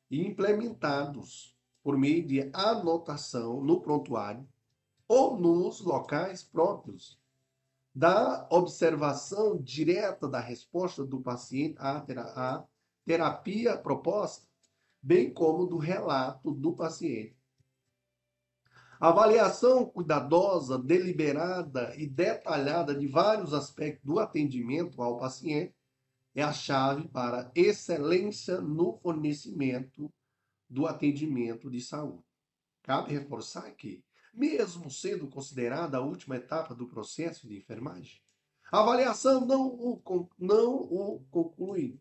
e implementados por meio de anotação no prontuário ou nos locais próprios da observação direta da resposta do paciente à terapia proposta, bem como do relato do paciente Avaliação cuidadosa, deliberada e detalhada de vários aspectos do atendimento ao paciente é a chave para excelência no fornecimento do atendimento de saúde. Cabe reforçar que, mesmo sendo considerada a última etapa do processo de enfermagem, a avaliação não o, não o conclui,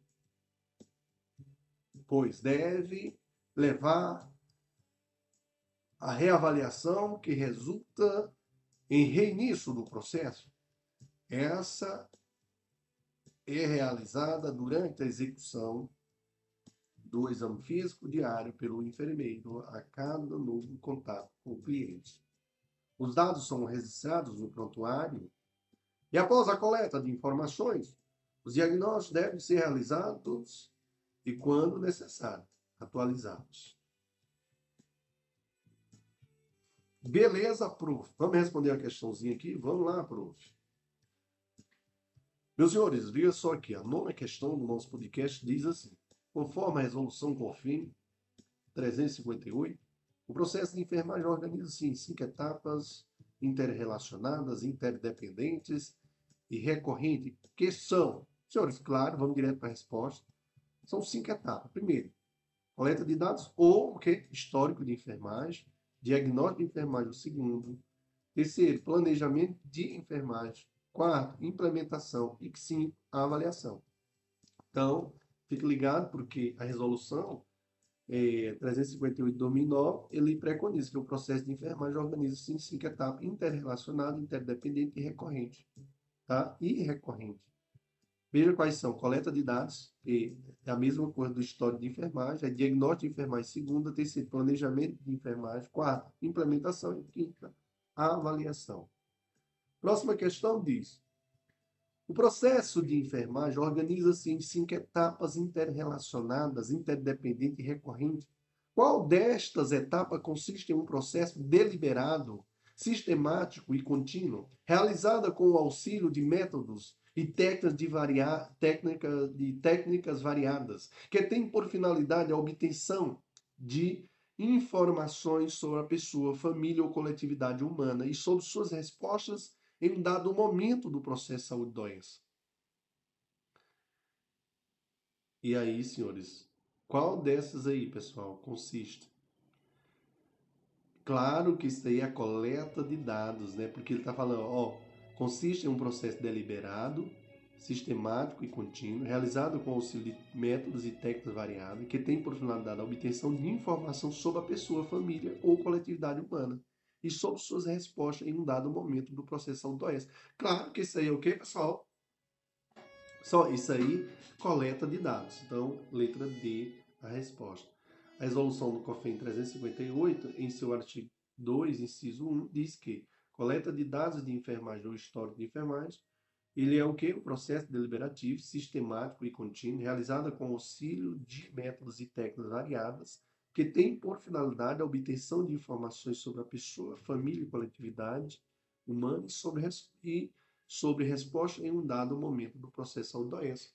pois deve levar a reavaliação que resulta em reinício do processo. Essa é realizada durante a execução do exame físico diário pelo enfermeiro a cada novo contato com o cliente. Os dados são registrados no prontuário e após a coleta de informações, os diagnósticos devem ser realizados e, quando necessário, atualizados. Beleza, prof. Vamos responder a questãozinha aqui? Vamos lá, prof. Meus senhores, veja só aqui. A nona questão do nosso podcast diz assim: conforme a resolução COFIN 358, o processo de enfermagem organiza-se em cinco etapas interrelacionadas, interdependentes e recorrentes, que são, senhores, claro, vamos direto para a resposta. São cinco etapas. Primeiro, coleta de dados ou o que? Histórico de enfermagem diagnóstico de enfermagem, o segundo. Terceiro, planejamento de enfermagem. Quarto, implementação. E cinco, avaliação. Então, fique ligado, porque a resolução é, 358 de 2009, ele preconiza que o processo de enfermagem organiza-se em cinco etapas interrelacionadas, interdependente e recorrente. Tá? E recorrente. Veja quais são. Coleta de dados, que é a mesma coisa do histórico de enfermagem, é diagnóstico de enfermagem, segunda, terceira, planejamento de enfermagem, quarta, implementação e quinta, avaliação. Próxima questão diz: o processo de enfermagem organiza-se em cinco etapas interrelacionadas, interdependente e recorrente. Qual destas etapas consiste em um processo deliberado, sistemático e contínuo, realizada com o auxílio de métodos e técnicas, de técnica, de técnicas variadas, que têm por finalidade a obtenção de informações sobre a pessoa, família ou coletividade humana e sobre suas respostas em um dado momento do processo saúde-doença. E aí, senhores, qual dessas aí, pessoal, consiste? Claro que isso aí é a coleta de dados, né? Porque ele está falando, ó, consiste em um processo deliberado, sistemático e contínuo, realizado com auxílio de métodos e técnicas variáveis, que tem por finalidade a obtenção de informação sobre a pessoa, família ou coletividade humana e sobre suas respostas em um dado momento do processo auto-doença. Claro que isso aí é o que, pessoal? Só isso aí, coleta de dados. Então, letra D, a resposta. A resolução do COFEM 358, em seu artigo 2, inciso 1, diz que coleta de dados de enfermagem ou histórico de enfermagem ele é o que? O processo deliberativo, sistemático e contínuo, realizado com auxílio de métodos e técnicas variadas, que tem por finalidade a obtenção de informações sobre a pessoa, família e coletividade humana e sobre, e sobre resposta em um dado momento do processo da doença.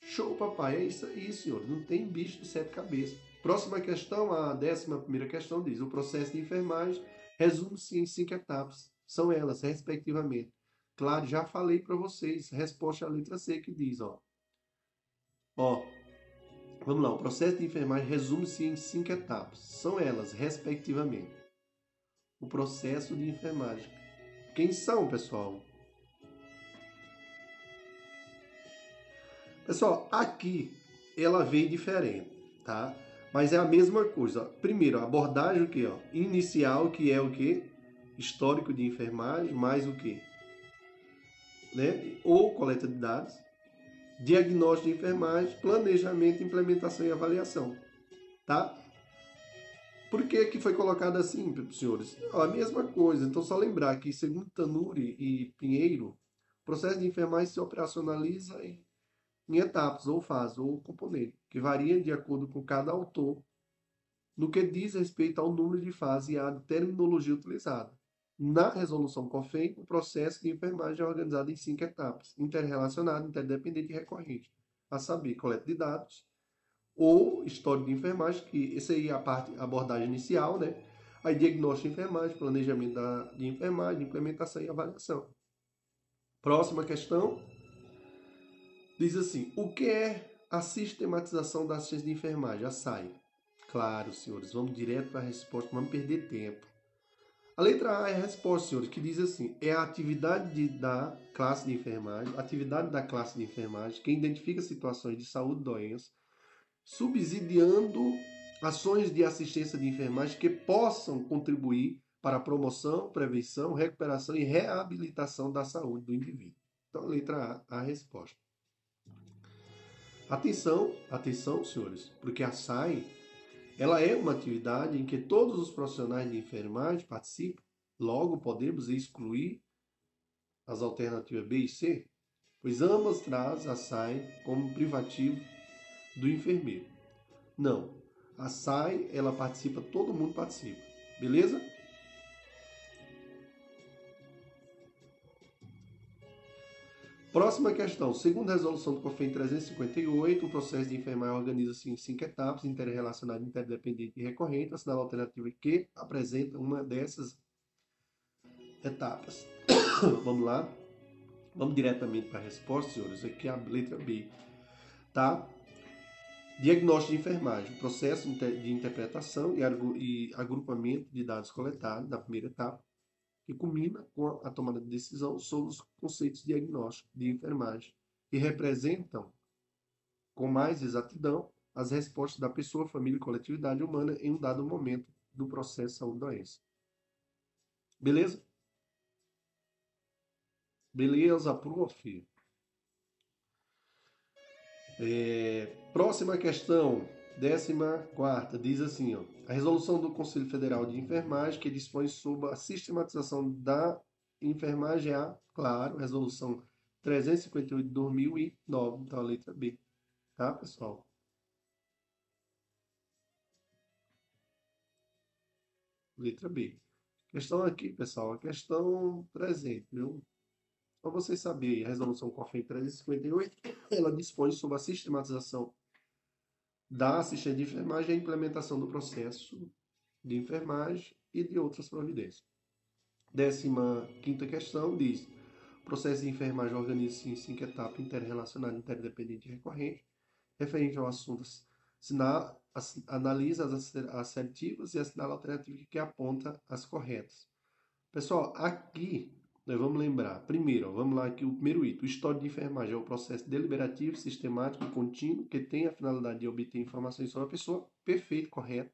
Show, papai, é isso aí, senhor. Não tem bicho de sete cabeças. Próxima questão, a décima primeira questão diz: o processo de enfermagem resume-se em cinco etapas. São elas, respectivamente, Claro, já falei para vocês. Resposta à letra C que diz, ó. Ó, vamos lá. O processo de enfermagem resume-se em cinco etapas. São elas, respectivamente. O processo de enfermagem. Quem são, pessoal? Pessoal, aqui ela veio diferente, tá? Mas é a mesma coisa. Primeiro, a abordagem o? Inicial, que é o quê? Histórico de enfermagem, mais o quê? né? ou coleta de dados, diagnóstico de enfermagem, planejamento, implementação e avaliação. Tá? Por que, que foi colocado assim, senhores? A mesma coisa. Então, só lembrar que, segundo Tanuri e Pinheiro, o processo de enfermagem se operacionaliza em, em etapas, ou fases, ou componentes, que variam de acordo com cada autor no que diz respeito ao número de fases e à terminologia utilizada. Na resolução COFEM, o processo de enfermagem é organizado em cinco etapas, interrelacionado, interdependente e recorrente, a saber, coleta de dados, ou história de enfermagem, que aí é a parte, a abordagem inicial, né? Aí diagnóstico de enfermagem, planejamento da, de enfermagem, implementação e avaliação. Próxima questão diz assim: o que é a sistematização da assistência de enfermagem, a SAI? Claro, senhores, vamos direto para a resposta, vamos perder tempo. A letra A é a resposta, senhores, que diz assim: é a atividade de, da classe de enfermagem, atividade da classe de enfermagem que identifica situações de saúde e subsidiando ações de assistência de enfermagem que possam contribuir para a promoção, prevenção, recuperação e reabilitação da saúde do indivíduo. Então, letra A, a resposta. Atenção, atenção, senhores, porque a SAI ela é uma atividade em que todos os profissionais de enfermagem participam, logo podemos excluir as alternativas B e C, pois ambas trazem a SAI como privativo do enfermeiro. Não, a SAI ela participa, todo mundo participa, beleza? Próxima questão. Segundo a resolução do COFEM 358, o processo de enfermagem organiza-se em cinco etapas, interrelacionado, interdependente e recorrente, assinala a alternativa que apresenta uma dessas etapas. Vamos lá. Vamos diretamente para a resposta, senhores. Aqui é a letra B. Tá? Diagnóstico de enfermagem. Processo de interpretação e agrupamento de dados coletados na primeira etapa que culmina com a tomada de decisão sobre os conceitos diagnósticos de enfermagem, que representam com mais exatidão as respostas da pessoa, família e coletividade humana em um dado momento do processo saúde-doença. Beleza? Beleza, prof. É, próxima questão. Décima quarta, diz assim, ó, a resolução do Conselho Federal de Enfermagem que dispõe sobre a sistematização da enfermagem é a, claro, resolução 358 de 2009, então letra B, tá, pessoal? Letra B. Questão aqui, pessoal, a questão presente, viu? Para vocês saberem, a resolução COFEM 358, ela dispõe sobre a sistematização da assistência de enfermagem e a implementação do processo de enfermagem e de outras providências. Décima quinta questão diz: processo de enfermagem organiza-se em cinco etapas interrelacionadas, interdependentes e recorrentes, referente ao assunto, sinal, analisa as assertivas e assinala alternativa que aponta as corretas. Pessoal, aqui nós vamos lembrar, primeiro, vamos lá aqui o primeiro item, o histórico de enfermagem é o processo deliberativo, sistemático e contínuo que tem a finalidade de obter informações sobre a pessoa, perfeito, correto.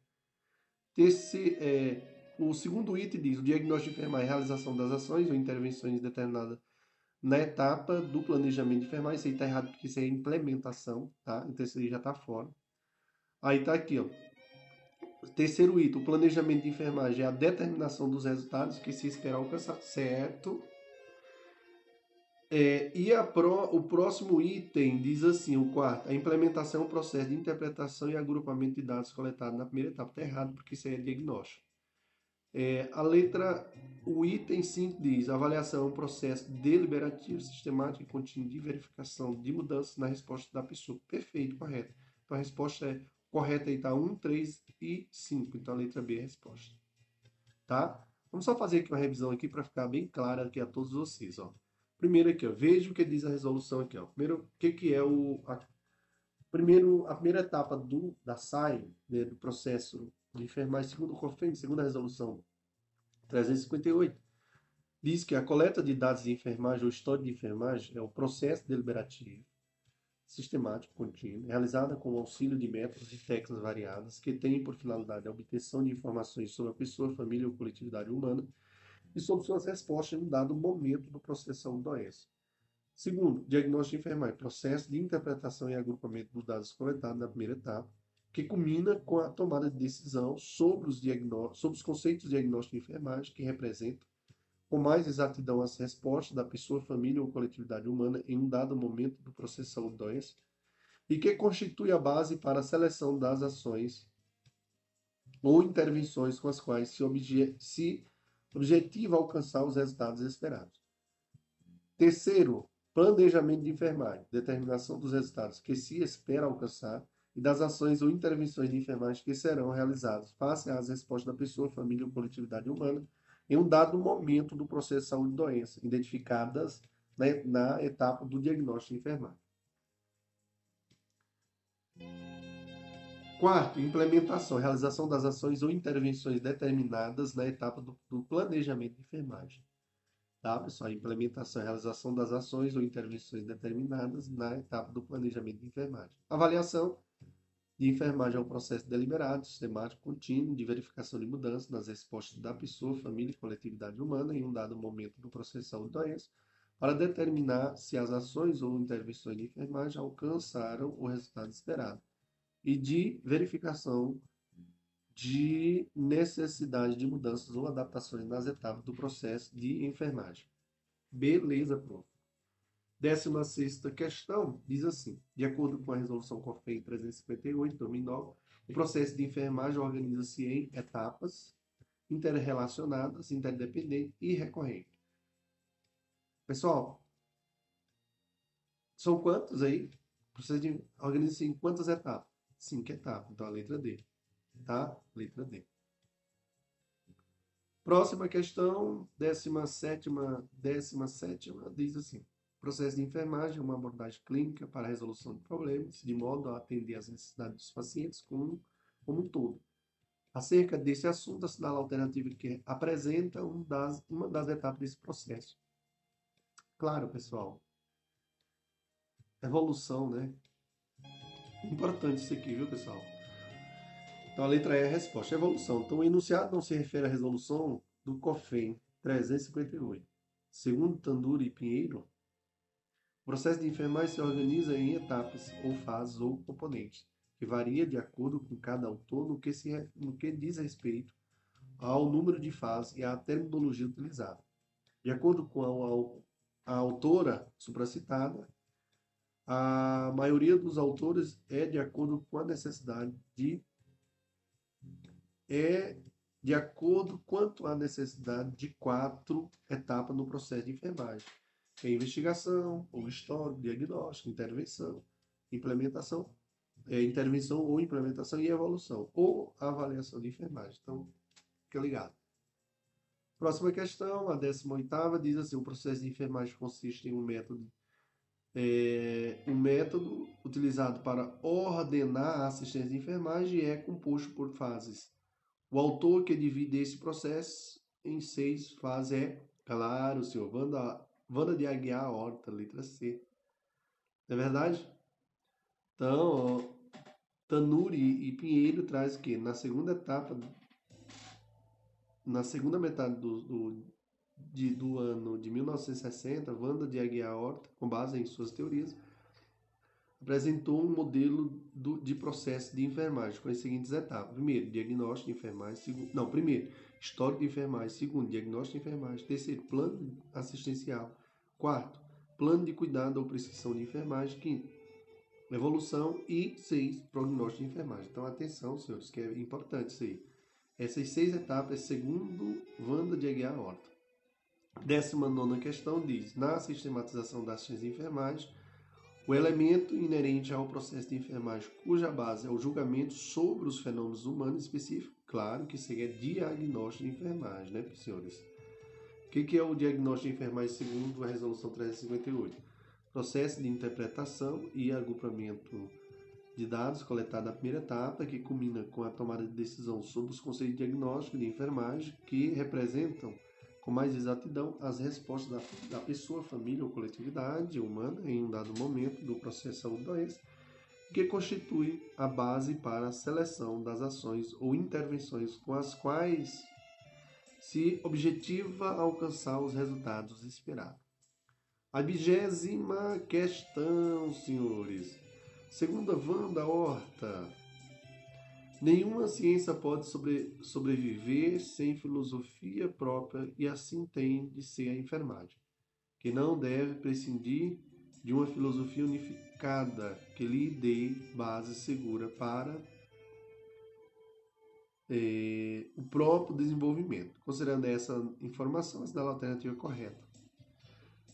Esse, é, o segundo item diz, o diagnóstico de enfermagem é a realização das ações ou intervenções determinadas na etapa do planejamento de enfermagem, isso aí está errado porque isso é implementação, tá? Então isso aí já está fora. Aí está aqui, ó. Terceiro item, o planejamento de enfermagem é a determinação dos resultados que se espera alcançar, certo? É, e pro, o próximo item diz assim, o quarto, a implementação é um processo de interpretação e agrupamento de dados coletados na primeira etapa. Está errado, porque isso aí é diagnóstico. É, a letra, o item 5 diz, avaliação é um processo deliberativo, sistemático e contínuo de verificação de mudanças na resposta da pessoa. Perfeito, correto. Então a resposta é correta aí, tá? 1, 3 e 5. Então a letra B é a resposta. Tá? Vamos só fazer aqui uma revisão aqui para ficar bem clara aqui a todos vocês, ó. Primeiro aqui, ó, veja o que diz a resolução aqui, ó. Primeiro, o que que é o a, primeiro a primeira etapa do da SAI, né, do processo de enfermagem, segundo o COFEN, segundo a resolução 358, diz que a coleta de dados de enfermagem ou história de enfermagem é o processo deliberativo sistemático contínuo, realizada com o auxílio de métodos e técnicas variadas que têm por finalidade a obtenção de informações sobre a pessoa, família ou coletividade humana e sobre suas respostas em um dado momento do processo da doença. Segundo, diagnóstico de enfermagem, processo de interpretação e agrupamento dos dados coletados na primeira etapa, que culmina com a tomada de decisão sobre os, sobre os conceitos de diagnóstico de enfermagem que representam com mais exatidão as respostas da pessoa, família ou coletividade humana em um dado momento do processo de doença e que constitui a base para a seleção das ações ou intervenções com as quais se, obje se objetiva alcançar os resultados esperados. Terceiro, planejamento de enfermagem, determinação dos resultados que se espera alcançar e das ações ou intervenções de enfermagem que serão realizadas face às respostas da pessoa, família ou coletividade humana em um dado momento do processo de saúde e doença, identificadas né, na etapa do diagnóstico de enfermagem. Quarto, implementação, realização das ações ou intervenções determinadas na etapa do, do planejamento de enfermagem. Tá, pessoal? Implementação, realização das ações ou intervenções determinadas na etapa do planejamento de enfermagem. Avaliação, de enfermagem é um processo deliberado, sistemático, contínuo, de verificação de mudanças nas respostas da pessoa, família e coletividade humana em um dado momento do processo de doença, para determinar se as ações ou intervenções de enfermagem alcançaram o resultado esperado, e de verificação de necessidade de mudanças ou adaptações nas etapas do processo de enfermagem. Beleza, prof. 16 questão diz assim: de acordo com a resolução COFEI 358, 2009, o processo de enfermagem organiza-se em etapas interrelacionadas, interdependentes e recorrentes. Pessoal, são quantos aí? O processo de organiza-se em quantas etapas? Cinco etapas. Então a letra D. Tá? Letra D. Próxima questão, 17, 17 diz assim: processo de enfermagem é uma abordagem clínica para a resolução de problemas, de modo a atender às necessidades dos pacientes como, como um todo. Acerca desse assunto, a alternativa que apresenta um das, uma das etapas desse processo. Claro, pessoal. Evolução, né? Importante isso aqui, viu, pessoal? Então, a letra E é a resposta. Evolução. Então, o enunciado não se refere à resolução do COFEM 358. Segundo Tanduri e Pinheiro, o processo de enfermagem se organiza em etapas, ou fases, ou componentes, que varia de acordo com cada autor no que, se, no que diz respeito ao número de fases e à terminologia utilizada. De acordo com a, a autora supracitada, a maioria dos autores é de acordo com a necessidade de é de acordo quanto à necessidade de quatro etapas no processo de enfermagem é investigação, ou histórico, diagnóstico, intervenção, implementação, é, intervenção ou implementação e evolução, ou avaliação de enfermagem. Então, Fica ligado. Próxima questão, a 18 diz assim: o processo de enfermagem consiste em um método é, um método utilizado para ordenar a assistência de enfermagem é composto por fases. O autor que divide esse processo em seis fases é, claro, senhor Wanda, Wanda de Aguiar Horta, letra C. Não é verdade? Então, Tanuri e Pinheiro traz que na segunda etapa, na segunda metade do, do, de, do ano de 1960, Wanda de Aguiar Horta, com base em suas teorias, apresentou um modelo do, de processo de enfermagem com as seguintes etapas. Primeiro, diagnóstico de enfermagem. Segundo, não, primeiro, histórico de enfermagem. Segundo, diagnóstico de enfermagem. Terceiro, plano assistencial. Quarto, plano de cuidado ou prescrição de enfermagem. Quinto, evolução. E seis, prognóstico de enfermagem. Então, atenção, senhores, que é importante isso aí. Essas seis etapas, segundo Wanda de Aguiar Horta. Décima nona questão diz: na sistematização das ações de enfermagem, o elemento inerente ao processo de enfermagem, cuja base é o julgamento sobre os fenômenos humanos específicos, claro que seria diagnóstico de enfermagem, né, senhores? O que é o diagnóstico de enfermagem segundo a Resolução 358? Processo de interpretação e agrupamento de dados coletados na primeira etapa, que culmina com a tomada de decisão sobre os conceitos de diagnóstico de enfermagem, que representam com mais exatidão as respostas da, da pessoa, família ou coletividade humana em um dado momento do processo de doença, que constitui a base para a seleção das ações ou intervenções com as quais se objetiva alcançar os resultados esperados. A vigésima questão, senhores. Segundo a Wanda Horta, Nenhuma ciência pode sobre, sobreviver sem filosofia própria e assim tem de ser a enfermagem, que não deve prescindir de uma filosofia unificada que lhe dê base segura para é, o próprio desenvolvimento. Considerando essa informação, a alternativa correta.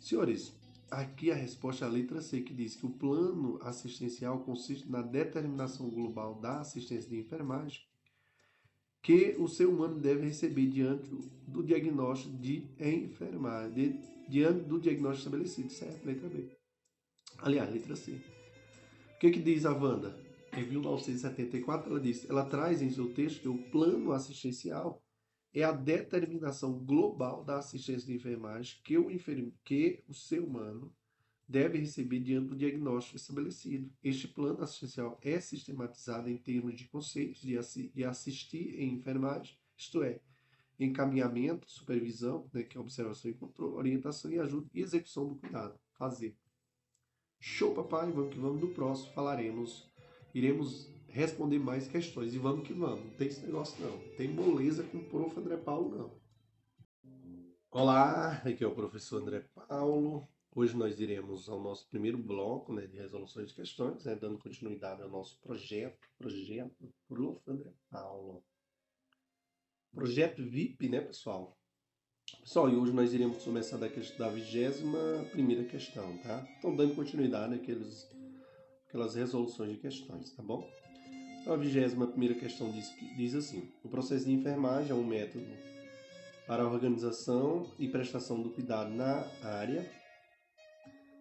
Senhores, Aqui a resposta é a letra C, que diz que o plano assistencial consiste na determinação global da assistência de enfermagem que o ser humano deve receber diante do diagnóstico de enfermagem, diante do diagnóstico estabelecido, certo? Letra B. Aliás, letra C. O que, que diz a Wanda? Em 1974, ela diz, ela traz em seu texto que o plano assistencial é a determinação global da assistência de enfermagem que o, enferme, que o ser humano deve receber diante do diagnóstico estabelecido. Este plano assistencial é sistematizado em termos de conceitos de, assi de assistir em enfermagem, isto é, encaminhamento, supervisão, né, que é observação e controle, orientação e ajuda e execução do cuidado. Fazer. Show, papai, vamos que vamos. Do próximo falaremos, iremos responder mais questões. E vamos que vamos. Não tem esse negócio não. Tem moleza com o prof. André Paulo, não. Olá, aqui é o professor André Paulo. Hoje nós iremos ao nosso primeiro bloco né, de resoluções de questões, né, dando continuidade ao nosso projeto, projeto Prof. André Paulo. Projeto VIP, né, pessoal? Pessoal, e hoje nós iremos começar da, da vigésima primeira questão, tá? Então, dando continuidade àqueles, àquelas resoluções de questões, tá bom? Então, a vigésima primeira questão diz, diz assim: o processo de enfermagem é um método para a organização e prestação do cuidado na área.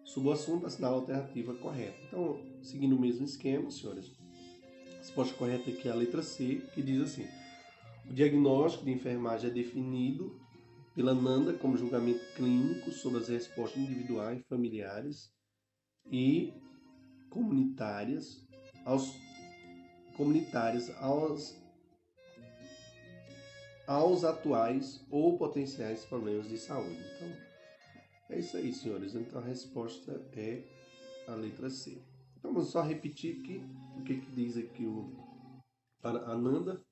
Sob o assunto, assinar a alternativa correta. Então, seguindo o mesmo esquema, senhores, a resposta correta aqui é a letra C, que diz assim: o diagnóstico de enfermagem é definido pela NANDA como julgamento clínico sobre as respostas individuais, familiares e comunitárias aos comunitárias aos, aos atuais ou potenciais problemas de saúde. Então, é isso aí, senhores. Então, a resposta é a letra C. Então, vamos só repetir aqui o que, que diz aqui o Ananda,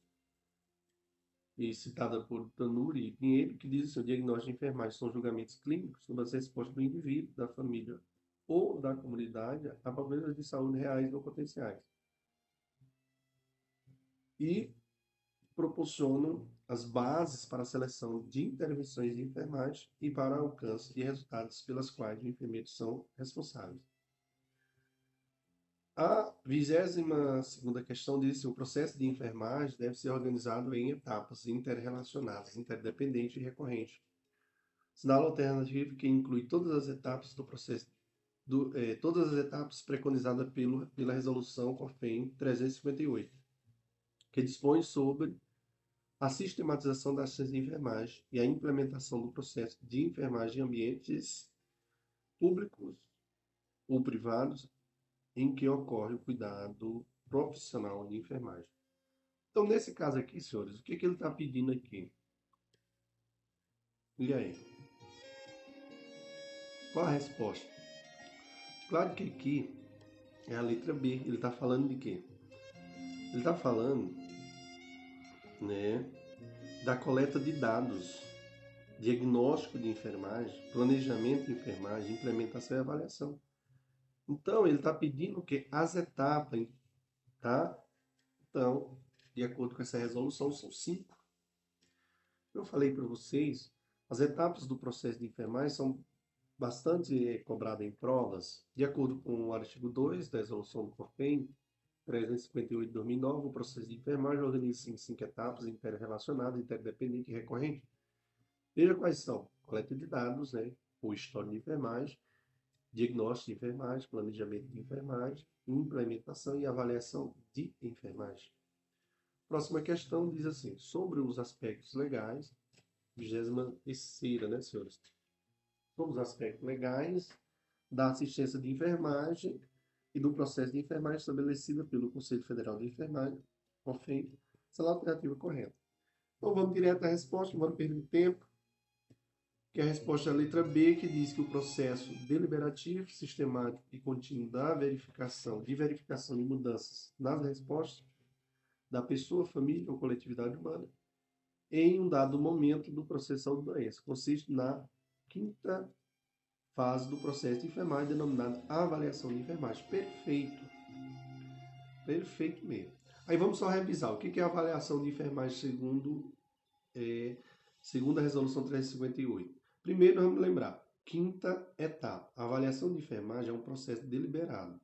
e citada por Tanuri e Pinheiro, que diz que o diagnóstico de enfermagem são julgamentos clínicos sobre as respostas do indivíduo, da família ou da comunidade a problemas de saúde reais ou potenciais e proporcionam as bases para a seleção de intervenções de enfermagem e para o alcance de resultados pelas quais os enfermeiros são responsáveis. A vigésima segunda questão diz que o processo de enfermagem deve ser organizado em etapas interrelacionadas, interdependente e recorrente. Sinal alternativo que inclui todas as etapas do processo, do, eh, todas as etapas preconizadas pelo, pela resolução COFEM 358, que dispõe sobre a sistematização das ações de enfermagem e a implementação do processo de enfermagem em ambientes públicos ou privados em que ocorre o cuidado profissional de enfermagem. Então, nesse caso aqui, senhores, o que, que ele está pedindo aqui? E aí? Qual a resposta? Claro que aqui é a letra B. Ele está falando de quê? Ele está falando né, da coleta de dados, diagnóstico de enfermagem, planejamento de enfermagem, implementação e avaliação. Então, ele está pedindo que as etapas, tá? Então, de acordo com essa resolução, são cinco. Eu falei para vocês, as etapas do processo de enfermagem são bastante cobradas em provas. De acordo com o artigo 2 da resolução do CORPEM, 358 de 2009, o processo de enfermagem organiza-se em cinco etapas interrelacionadas, interdependente e recorrente. Veja quais são: coleta de dados, né, ou história de enfermagem, diagnóstico de enfermagem, planejamento de enfermagem, implementação e avaliação de enfermagem. Próxima questão diz assim: sobre os aspectos legais, 23, né, senhores? Sobre os aspectos legais da assistência de enfermagem e do processo de enfermagem estabelecida pelo Conselho Federal de Enfermagem, COFEM, essa é a alternativa correta. Então vamos direto à resposta, não vamos perder tempo que é a resposta da letra B, que diz que o processo deliberativo, sistemático e contínuo da verificação, de verificação de mudanças nas respostas da pessoa, família ou coletividade humana em um dado momento do processo de doença. Consiste na quinta fase do processo de enfermagem, denominada avaliação de enfermagem. Perfeito. Perfeito mesmo. Aí vamos só revisar. O que é avaliação de enfermagem segundo, é, segundo a resolução 358? Primeiro, vamos lembrar, quinta etapa. A avaliação de enfermagem é um processo deliberado,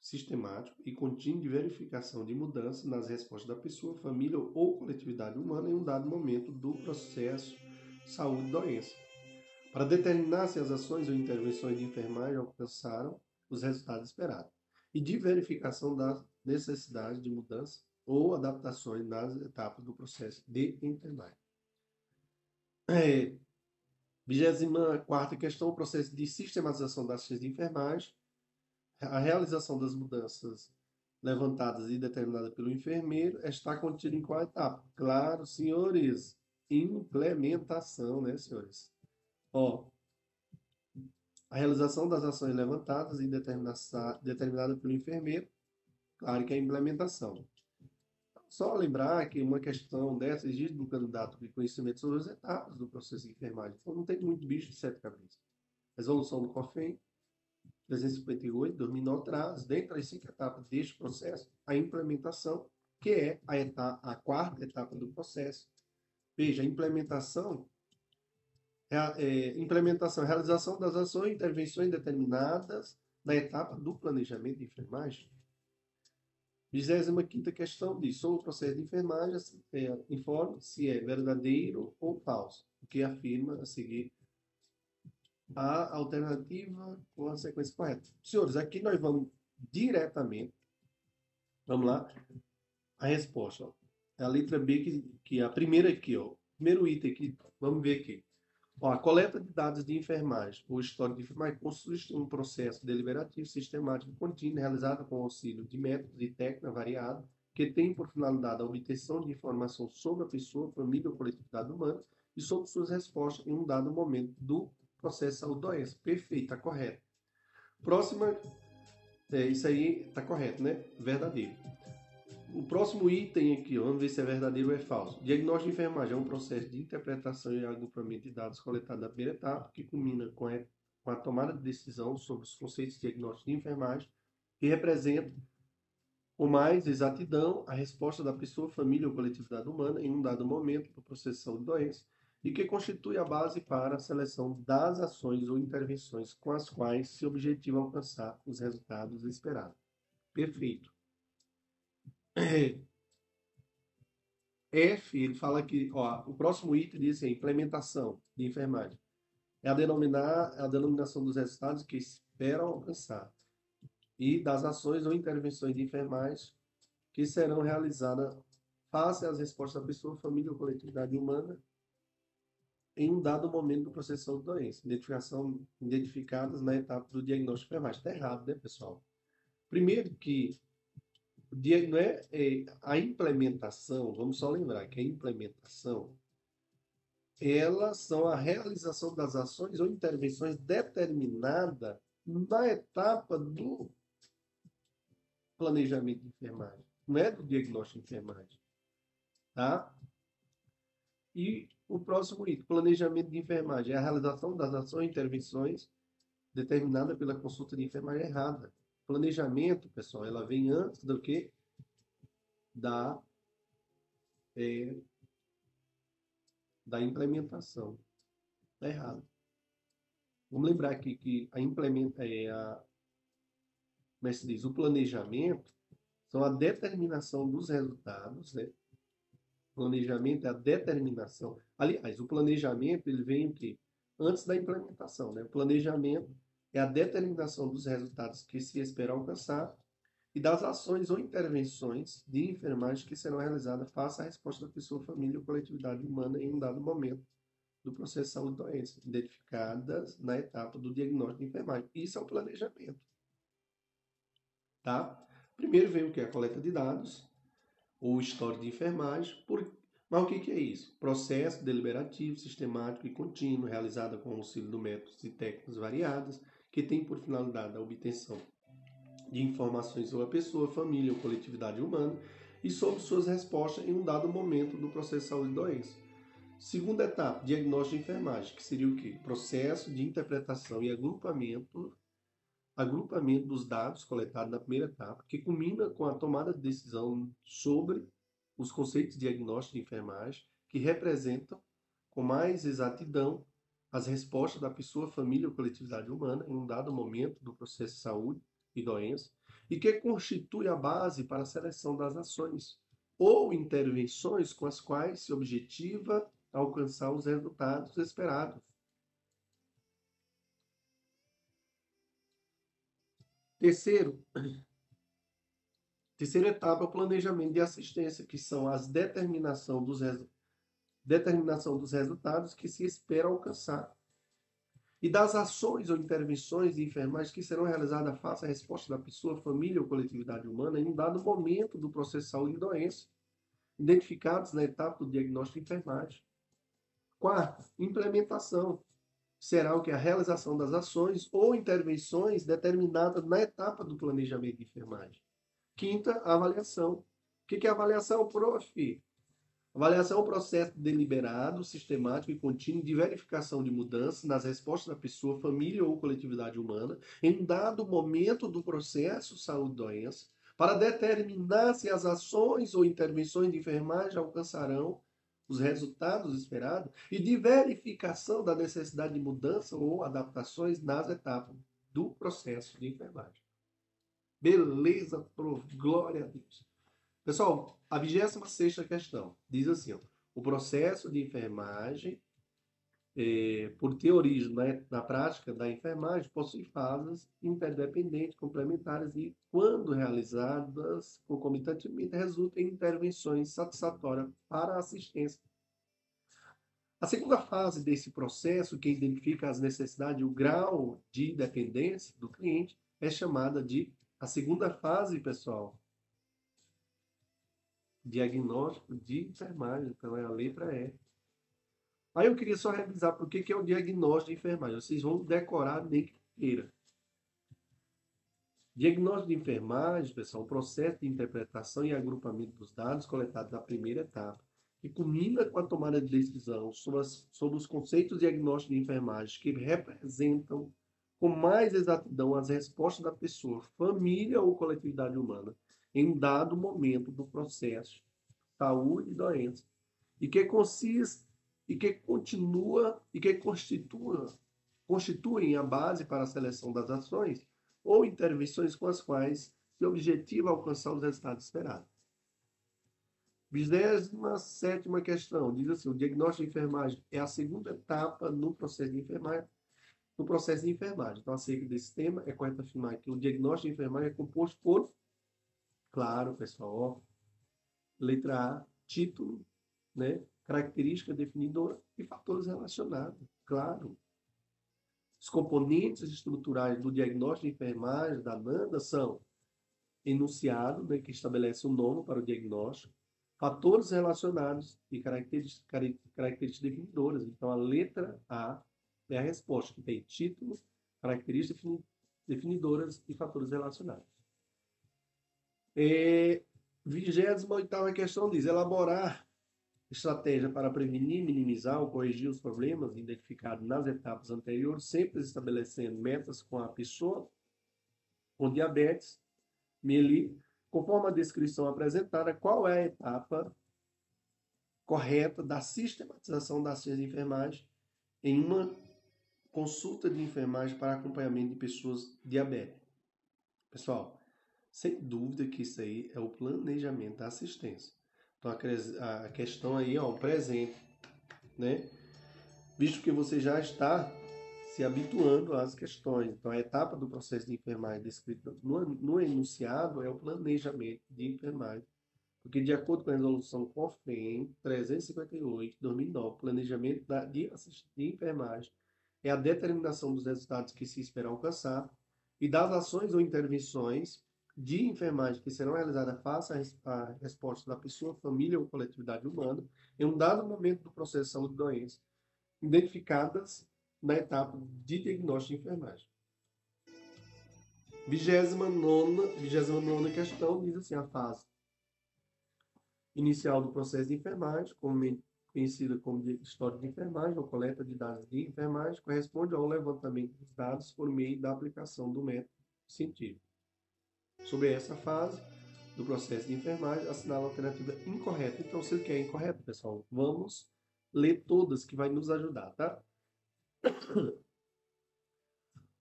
sistemático e contínuo de verificação de mudanças nas respostas da pessoa, família ou coletividade humana em um dado momento do processo saúde-doença, para determinar se as ações ou intervenções de enfermagem alcançaram os resultados esperados, e de verificação das necessidades de mudança ou adaptações nas etapas do processo de enfermagem. É, 24 questão, o processo de sistematização das ações de enfermagem, a realização das mudanças levantadas e determinadas pelo enfermeiro está contida em qual etapa? Claro, senhores, implementação, né, senhores? Ó, a realização das ações levantadas e determinadas pelo enfermeiro, claro que é a implementação. Só lembrar que uma questão dessa exige do candidato de conhecimento sobre as etapas do processo de enfermagem. Então não tem muito bicho de sete cabeças. Resolução do COFEM 358, 2009, traz, dentre as cinco etapas deste processo, a implementação, que é a, etapa, a quarta etapa do processo. Veja, a implementação é, é, implementação, realização das ações e intervenções determinadas na etapa do planejamento de enfermagem, 25 questão diz: sobre o processo de enfermagem, é, se é verdadeiro ou falso, o que afirma a seguir a alternativa com a sequência correta. Senhores, aqui nós vamos diretamente, vamos lá, a resposta. Ó. É a letra B, que, que é a primeira aqui, ó. Primeiro item aqui, vamos ver aqui. Ó, a coleta de dados de enfermagem ou histórico de enfermagem consiste em um processo deliberativo, sistemático e contínuo realizado com auxílio de métodos e técnica variada que tem por finalidade a obtenção de informação sobre a pessoa, família ou coletividade humana e sobre suas respostas em um dado momento do processo de saúde-doença. Perfeito, está correto. Próxima, é, isso aí está correto, né? Verdadeiro. O próximo item aqui, vamos ver se é verdadeiro ou é falso. Diagnóstico de enfermagem é um processo de interpretação e agrupamento de dados coletados na primeira etapa, que culmina com a, com a tomada de decisão sobre os conceitos de diagnóstico de enfermagem, que representa com mais exatidão a resposta da pessoa, família ou coletividade humana em um dado momento do processo de doença e que constitui a base para a seleção das ações ou intervenções com as quais se objetiva alcançar os resultados esperados. Perfeito. F, ele fala que, ó, o próximo item diz assim, implementação de enfermagem. É a, denominar, é a denominação dos resultados que esperam alcançar e das ações ou intervenções de enfermagem que serão realizadas face às respostas da pessoa, família ou coletividade humana em um dado momento do processo de doença. Identificação identificadas na etapa do diagnóstico enfermagem. Está errado, né, pessoal? Primeiro que não é, é, a implementação, vamos só lembrar que a implementação, elas são a realização das ações ou intervenções determinada na etapa do planejamento de enfermagem, não é do diagnóstico de enfermagem. Tá? E o próximo item, planejamento de enfermagem, é a realização das ações e intervenções determinada pela consulta de enfermagem errada. Planejamento, pessoal, ela vem antes do que da é, da implementação. Está errado. Vamos lembrar aqui que a implementa é a como é se diz, o planejamento são a determinação dos resultados, né? Planejamento é a determinação. Aliás, o planejamento ele vem o quê? Antes da implementação, né? O planejamento é a determinação dos resultados que se espera alcançar e das ações ou intervenções de enfermagem que serão realizadas face à resposta da pessoa, família ou coletividade humana em um dado momento do processo de saúde doença, identificadas na etapa do diagnóstico de enfermagem. Isso é o planejamento. Tá? Primeiro vem o que? A coleta de dados, ou histórico de enfermagem. Por... Mas o que, que é isso? Processo deliberativo, sistemático e contínuo, realizado com o auxílio de métodos e técnicas variadas, que tem por finalidade a obtenção de informações sobre a pessoa, família ou coletividade humana e sobre suas respostas em um dado momento do processo de saúde e doença. Segunda etapa, diagnóstico de enfermagem, que seria o quê? Processo de interpretação e agrupamento agrupamento dos dados coletados na primeira etapa, que culmina com a tomada de decisão sobre os conceitos de diagnóstico de enfermagem, que representam com mais exatidão as respostas da pessoa, família ou coletividade humana em um dado momento do processo de saúde e doença, e que constitui a base para a seleção das ações ou intervenções com as quais se objetiva alcançar os resultados esperados. Terceiro, terceira etapa, o planejamento de assistência, que são as determinação dos, determinação dos resultados que se espera alcançar e das ações ou intervenções de enfermagem que serão realizadas face à resposta da pessoa, família ou coletividade humana em um dado momento do processo de saúde e doença, identificados na etapa do diagnóstico de enfermagem. Quarto, implementação será o que? A realização das ações ou intervenções determinadas na etapa do planejamento de enfermagem. Quinta, avaliação. O que é avaliação, prof? Avaliação é um processo deliberado, sistemático e contínuo de verificação de mudanças nas respostas da pessoa, família ou coletividade humana em dado momento do processo saúde-doença para determinar se as ações ou intervenções de enfermagem alcançarão os resultados esperados e de verificação da necessidade de mudança ou adaptações nas etapas do processo de enfermagem. Beleza, por glória a Deus. Pessoal, a 26 questão diz assim: ó, o processo de enfermagem, é, por ter origem na, na prática da enfermagem, possui fases interdependentes, complementares e, quando realizadas concomitantemente, resultam em intervenções satisfatórias para a assistência. A segunda fase desse processo, que identifica as necessidades e o grau de dependência do cliente, é chamada de a segunda fase, pessoal, diagnóstico de enfermagem. Então é a letra E. Aí eu queria só revisar por que, é o diagnóstico de enfermagem. Vocês vão decorar nem que queira. Diagnóstico de enfermagem, pessoal, um processo de interpretação e agrupamento dos dados coletados na primeira etapa, que culmina com a tomada de decisão sobre, as, sobre os conceitos diagnósticos de enfermagem que representam com mais exatidão as respostas da pessoa, família ou coletividade humana em um dado momento do processo saúde e doença e que consiste e que continua e que constitua constituem a base para a seleção das ações ou intervenções com as quais se objetiva alcançar os resultados esperados. Vigésima sétima questão, diz assim, o diagnóstico de enfermagem é a segunda etapa no processo de enfermagem, no processo de enfermagem. Então, acerca desse tema, é correto afirmar que o diagnóstico de enfermagem é composto por, claro, pessoal, letra A, título, né, característica definidora e fatores relacionados, claro. Os componentes estruturais do diagnóstico de enfermagem da NANDA são enunciado, né, que estabelece o um nome para o diagnóstico, fatores relacionados e características, características definidoras. Então, a letra A é a resposta, que tem título, características definidoras e fatores relacionados. É, 28 questão diz: elaborar estratégia para prevenir, minimizar ou corrigir os problemas identificados nas etapas anteriores, sempre estabelecendo metas com a pessoa com diabetes, MELI, conforme a descrição apresentada, qual é a etapa correta da sistematização das ciências de enfermagem em uma consulta de enfermagem para acompanhamento de pessoas diabéticas. Pessoal, sem dúvida que isso aí é o planejamento da assistência. Então a, questão aí é o presente, né? Visto que você já está se habituando às questões. Então a etapa do processo de enfermagem descrita no, no enunciado é o planejamento de enfermagem. Porque de acordo com a resolução COFEM 358 2009, planejamento da, de, de enfermagem é a determinação dos resultados que se espera alcançar e das ações ou intervenções de enfermagem que serão realizadas face à resposta da pessoa, família ou coletividade humana em um dado momento do processo de saúde e doença, identificadas na etapa de diagnóstico de enfermagem. 29, 29 questão diz assim: a fase inicial do processo de enfermagem, conhecida como história de enfermagem ou coleta de dados de enfermagem, corresponde ao levantamento dos dados por meio da aplicação do método científico. Sobre essa fase do processo de enfermagem, assinala a alternativa incorreta. Então, se quer incorreto, pessoal, vamos ler todas que vai nos ajudar, tá?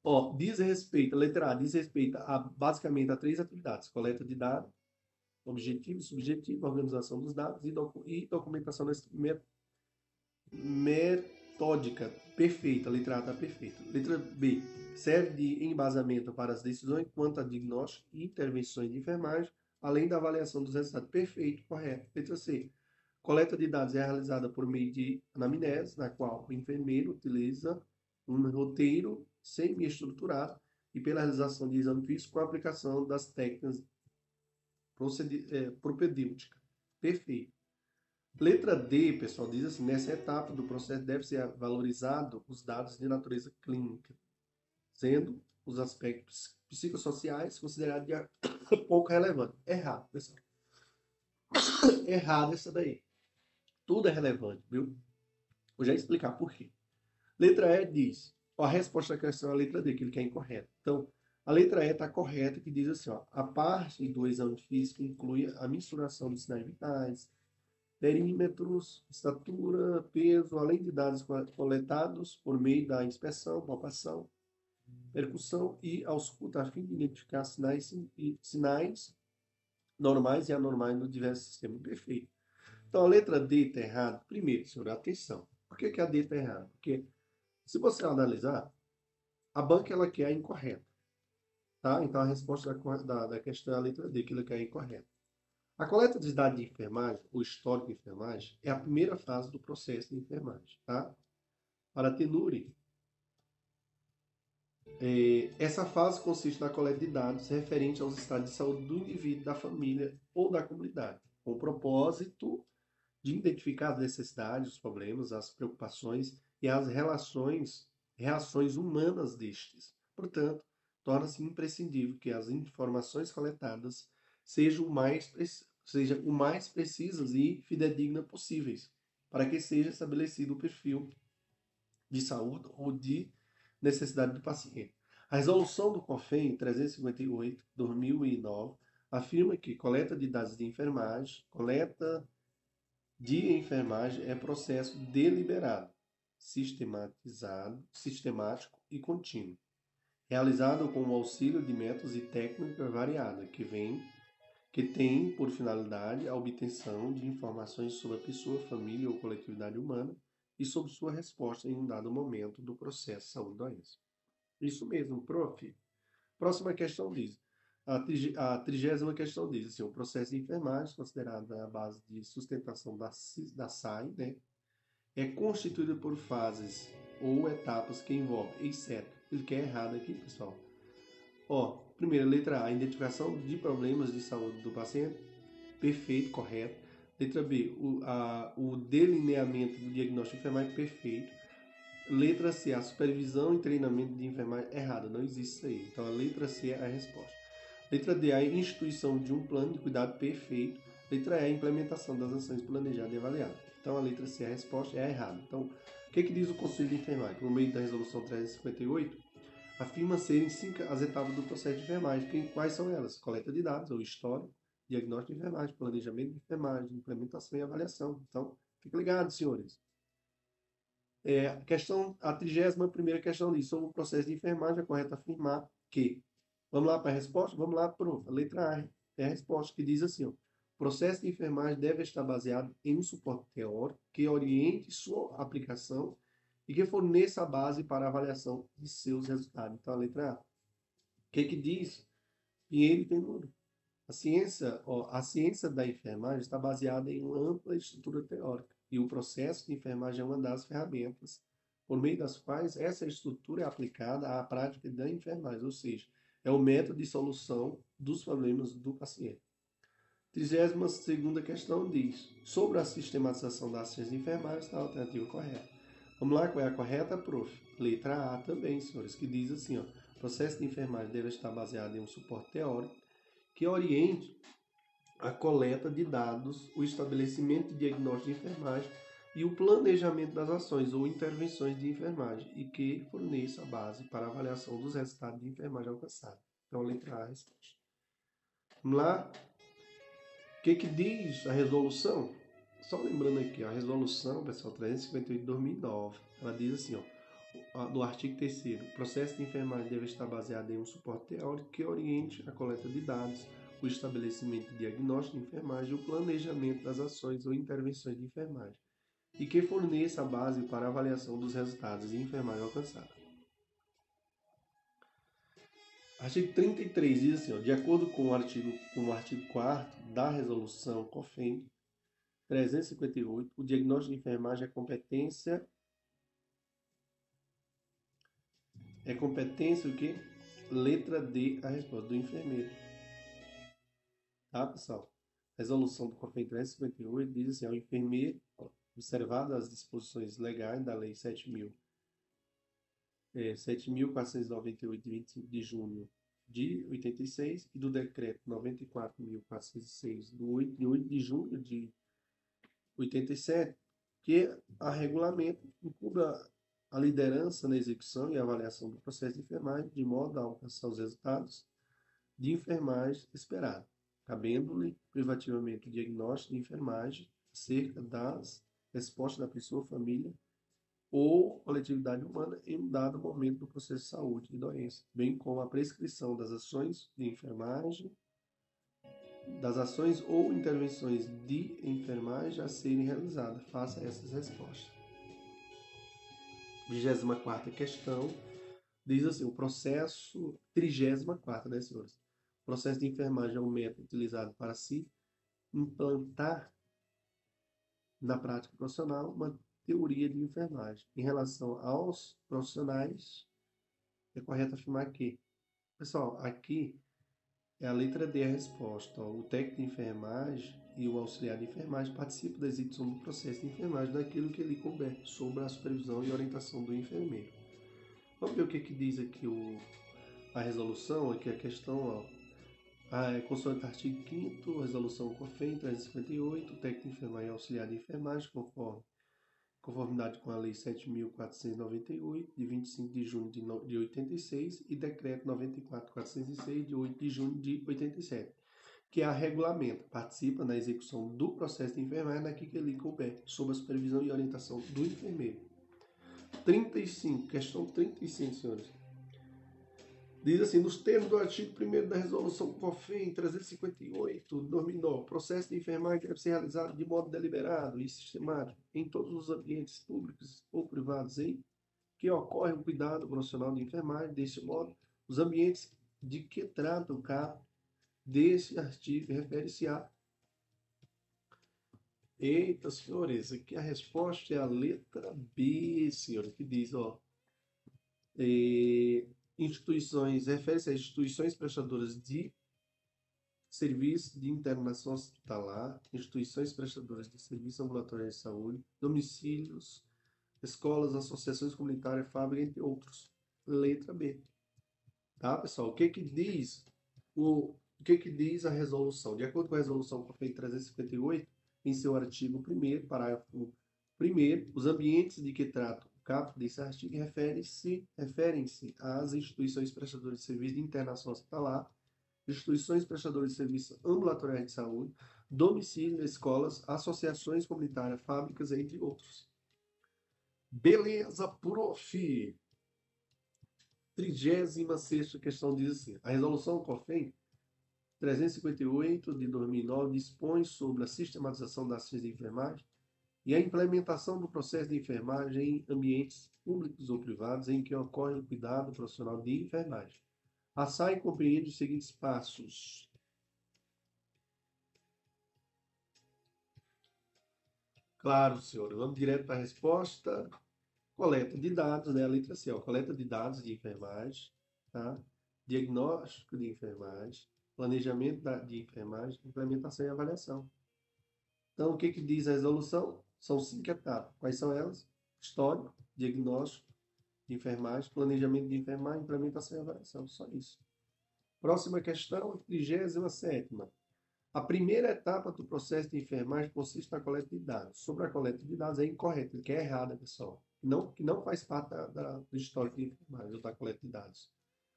Ó, diz respeito, letra A, diz respeito a basicamente a três atividades: coleta de dados, objetivo, subjetivo, organização dos dados e, docu e documentação met metódica perfeita. Letra A está perfeita. Letra B serve de embasamento para as decisões quanto a diagnóstico e intervenções de enfermagem, além da avaliação dos resultados. Perfeito, correto. Letra C. Coleta de dados é realizada por meio de anamnese, na qual o enfermeiro utiliza um roteiro semi-estruturado e pela realização de exame físico com a aplicação das técnicas é, propedêutica. Perfeito. Letra D, pessoal, diz assim: nessa etapa do processo deve ser valorizado os dados de natureza clínica, sendo os aspectos psicossociais considerados de pouco relevantes. Errado, pessoal. Errado essa daí. Tudo é relevante, viu? Vou já explicar por quê. Letra E diz: ó, a resposta à questão é a letra D, que ele quer incorreta. Então, a letra E está correta, que diz assim: ó, a parte do exame físico inclui a misturação de sinais vitais, perímetros, estatura, peso, além de dados coletados por meio da inspeção, palpação, percussão e ausculta, a fim de identificar sinais, sinais normais e anormais no diversos sistemas. Perfeito. Então, a letra D está errada. Primeiro, senhor, atenção. Por que, que a D está errada? Porque, se você analisar, a banca ela quer a incorreta. Tá? Então, a resposta da, da, da questão é a letra D, que ela quer incorreta. A coleta de dados de enfermagem, o histórico de enfermagem, é a primeira fase do processo de enfermagem. Tá? Para a tenure, é, essa fase consiste na coleta de dados referentes aos estados de saúde do indivíduo, da família ou da comunidade, com o propósito de identificar as necessidades, os problemas, as preocupações e as relações, reações humanas destes. Portanto, torna-se imprescindível que as informações coletadas sejam o mais, sejam o mais precisas e fidedignas possíveis, para que seja estabelecido o perfil de saúde ou de necessidade do paciente. A resolução do COFEM 358, 2009, afirma que coleta de dados de enfermagem, coleta de enfermagem é processo deliberado, sistematizado, sistemático e contínuo, realizado com o auxílio de métodos e técnica variada, que vem que tem por finalidade a obtenção de informações sobre a pessoa, família ou coletividade humana e sobre sua resposta em um dado momento do processo saúde-doença. Isso mesmo, prof. Próxima questão diz. A trigésima questão diz assim, o processo de enfermagem, considerado a base de sustentação da, da SAI, né, é constituído por fases ou etapas que envolvem, exceto, ele quer errado aqui, pessoal. Ó, primeira letra A, identificação de problemas de saúde do paciente, perfeito, correto. Letra B, o, a, o delineamento do diagnóstico de enfermagem, perfeito. Letra C, a supervisão e treinamento de enfermagem, errado, não existe isso aí. Então a letra C é a resposta. Letra D, a instituição de um plano de cuidado perfeito. Letra E, a implementação das ações planejadas e avaliadas. Então a letra C é a resposta, é a errada. Então, o que, que diz o Conselho de Enfermagem? No meio da resolução 358, afirma serem cinco as etapas do processo de enfermagem. Quais são elas? Coleta de dados, ou história, diagnóstico de enfermagem, planejamento de enfermagem, implementação e avaliação. Então, fique ligado, senhores. É, a questão, a trigésima primeira questão diz sobre o processo de enfermagem, é correto afirmar que. Vamos lá para a resposta? Vamos lá, prof. A letra A é a resposta que diz assim: ó, o processo de enfermagem deve estar baseado em um suporte teórico que oriente sua aplicação e que forneça a base para a avaliação de seus resultados. Então, a letra A. O que, que diz? Pinheiro e Penuro. A ciência, ó, a ciência da enfermagem está baseada em uma ampla estrutura teórica e o processo de enfermagem é uma das ferramentas por meio das quais essa estrutura é aplicada à prática da enfermagem, ou seja, é o método de solução dos problemas do paciente. 32 segunda questão diz, sobre a sistematização das ações de está a alternativa correta. Vamos lá, qual é a correta, prof? Letra A também, senhores, que diz assim, ó, o processo de enfermagem deve estar baseado em um suporte teórico que oriente a coleta de dados, o estabelecimento de diagnóstico de enfermagem e o planejamento das ações ou intervenções de enfermagem e que forneça a base para a avaliação dos resultados de enfermagem alcançados. Então, letra a resposta. Vamos lá? O que, que diz a resolução? Só lembrando aqui, a resolução, pessoal, 358 de 2009, ela diz assim, ó, do artigo 3 o processo de enfermagem deve estar baseado em um suporte teórico que oriente a coleta de dados, o estabelecimento de diagnóstico de enfermagem e o planejamento das ações ou intervenções de enfermagem, e que forneça a base para a avaliação dos resultados de enfermagem alcançada. Artigo 33 diz assim, ó, de acordo com o artigo, com o artigo 4 da resolução COFEN 358, o diagnóstico de enfermagem é competência é competência o quê? Letra D, a resposta do enfermeiro. Tá, pessoal? Resolução do COFEN 358 diz assim, ao enfermeiro, observadas as disposições legais da Lei 7.000 é, 7.498 de 25 de junho de 86 e do Decreto 94.406 do 8 de 8 de junho de 87, que a regulamento incubra a liderança na execução e avaliação do processo de enfermagem de modo a alcançar os resultados de enfermagem esperados, cabendo-lhe privativamente o diagnóstico de enfermagem acerca das respostas da pessoa, família ou coletividade humana em um dado momento do processo de saúde e doença, bem como a prescrição das ações de enfermagem, das ações ou intervenções de enfermagem a serem realizadas. Faça essas respostas. 24 questão diz assim: o processo, 34, né, senhores? O processo de enfermagem é um método utilizado para se implantar na prática profissional uma teoria de enfermagem. Em relação aos profissionais, é correto afirmar que, pessoal, aqui é a letra D a resposta. O técnico de enfermagem e o auxiliar de enfermagem participam da execução do processo de enfermagem daquilo que ele couber sobre a supervisão e orientação do enfermeiro. Vamos ver o que, que diz aqui o, a resolução, aqui a questão, ó. Ah, é consoante artigo 5 resolução COFEM 358, o técnico de enfermagem e auxiliar de enfermagem, conforme conformidade com a Lei 7.498, de 25 de junho de 86, e Decreto 94.406, de 8 de junho de 87, que é a regulamento, participa na execução do processo de enfermagem naquilo que ele couber, sob a supervisão e orientação do enfermeiro. 35, questão 35, senhores. Diz assim, nos termos do artigo 1 da resolução COFEM 358 de 2009, o processo de enfermagem deve ser realizado de modo deliberado e sistemático em todos os ambientes públicos ou privados em que ocorre o cuidado profissional de enfermagem. Deste modo, os ambientes de que trata o CAP desse artigo refere-se a Eita, senhores, aqui a resposta é a letra B, senhores, que diz, ó, é, instituições, refere-se a instituições prestadoras de serviço de internação hospitalar, instituições prestadoras de serviço ambulatorial de saúde, domicílios, escolas, associações comunitárias, fábrica, entre outros. Letra B. Tá, pessoal? O que que diz o, o que que diz a resolução? De acordo com a resolução COFEI 358, em seu artigo 1 parágrafo 1 os ambientes de que trata o caput desse artigo referem-se referem às instituições prestadoras de serviço de internação hospitalar, instituições prestadoras de serviço ambulatorial de saúde, domicílio, escolas, associações comunitárias, fábricas, entre outros. Beleza, prof! 36 questão diz assim: a resolução COFEM 358 de 2009 dispõe sobre a sistematização das ações de enfermagem e a implementação do processo de enfermagem em ambientes públicos ou privados em que ocorre o cuidado profissional de enfermagem. A SAI compreende os seguintes passos. Claro, senhor. Vamos direto para a resposta. Coleta de dados, né? A letra C, ó. coleta de dados de enfermagem, tá? Diagnóstico de enfermagem, planejamento de enfermagem, implementação e avaliação. Então, o que, que diz a resolução? São cinco etapas. Quais são elas? Histórico, diagnóstico de enfermagem, planejamento de enfermagem, implementação e avaliação. Só isso. Próxima questão, 37. A primeira etapa do processo de enfermagem consiste na coleta de dados. Sobre a coleta de dados é incorreta, que é errada, pessoal. Não, que não faz parte da, da, do histórico de enfermagem, ou da coleta de dados.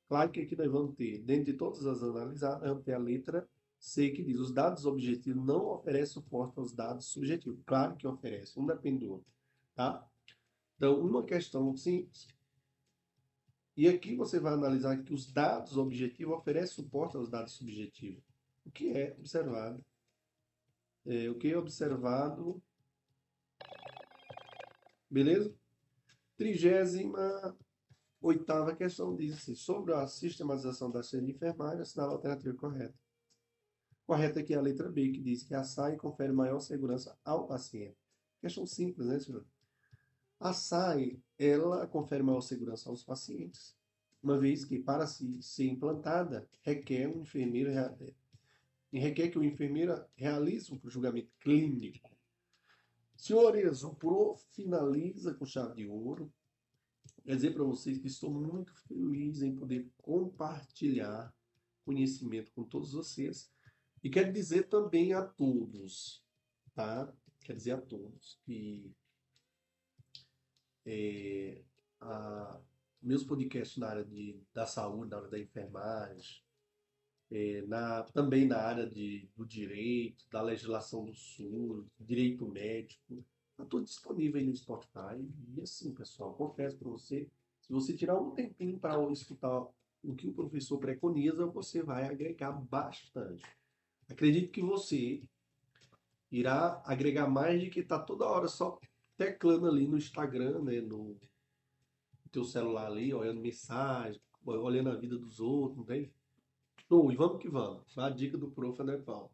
Claro que aqui nós vamos ter, dentro de todas as analisadas, vamos ter a letra C que diz os dados objetivos não oferecem suporte aos dados subjetivos. Claro que oferece, um depende do outro. Tá? Então, uma questão simples. E aqui você vai analisar que os dados objetivos oferecem suporte aos dados subjetivos. O que é observado? É, o que é observado. Beleza? Trigésima Oitava questão diz assim, sobre a sistematização da ciência de enfermagem, assinala a alternativa correta. Correta aqui a letra B, que diz que a SAI confere maior segurança ao paciente. Questão simples, né, senhor? A SAI, ela confere maior segurança aos pacientes, uma vez que, para se ser implantada, requer um enfermeiro e requer que o enfermeiro realize um julgamento clínico. Senhores, o PRO finaliza com chave de ouro Quer dizer para vocês que estou muito feliz em poder compartilhar conhecimento com todos vocês. E quero dizer também a todos, tá? Quer dizer a todos que é, a, meus podcasts na área de, da saúde, na área da enfermagem, é, na, também na área de, do direito, da legislação do SUS, direito médico, Está tudo disponível aí no Spotify. E assim, pessoal, confesso para você, se você tirar um tempinho para escutar o que o professor preconiza, você vai agregar bastante. Acredito que você irá agregar mais de que está toda hora só teclando ali no Instagram, né, no teu celular ali, olhando mensagem, olhando a vida dos outros, não tem? Bom, e vamos que vamos. A dica do prof. Paulo.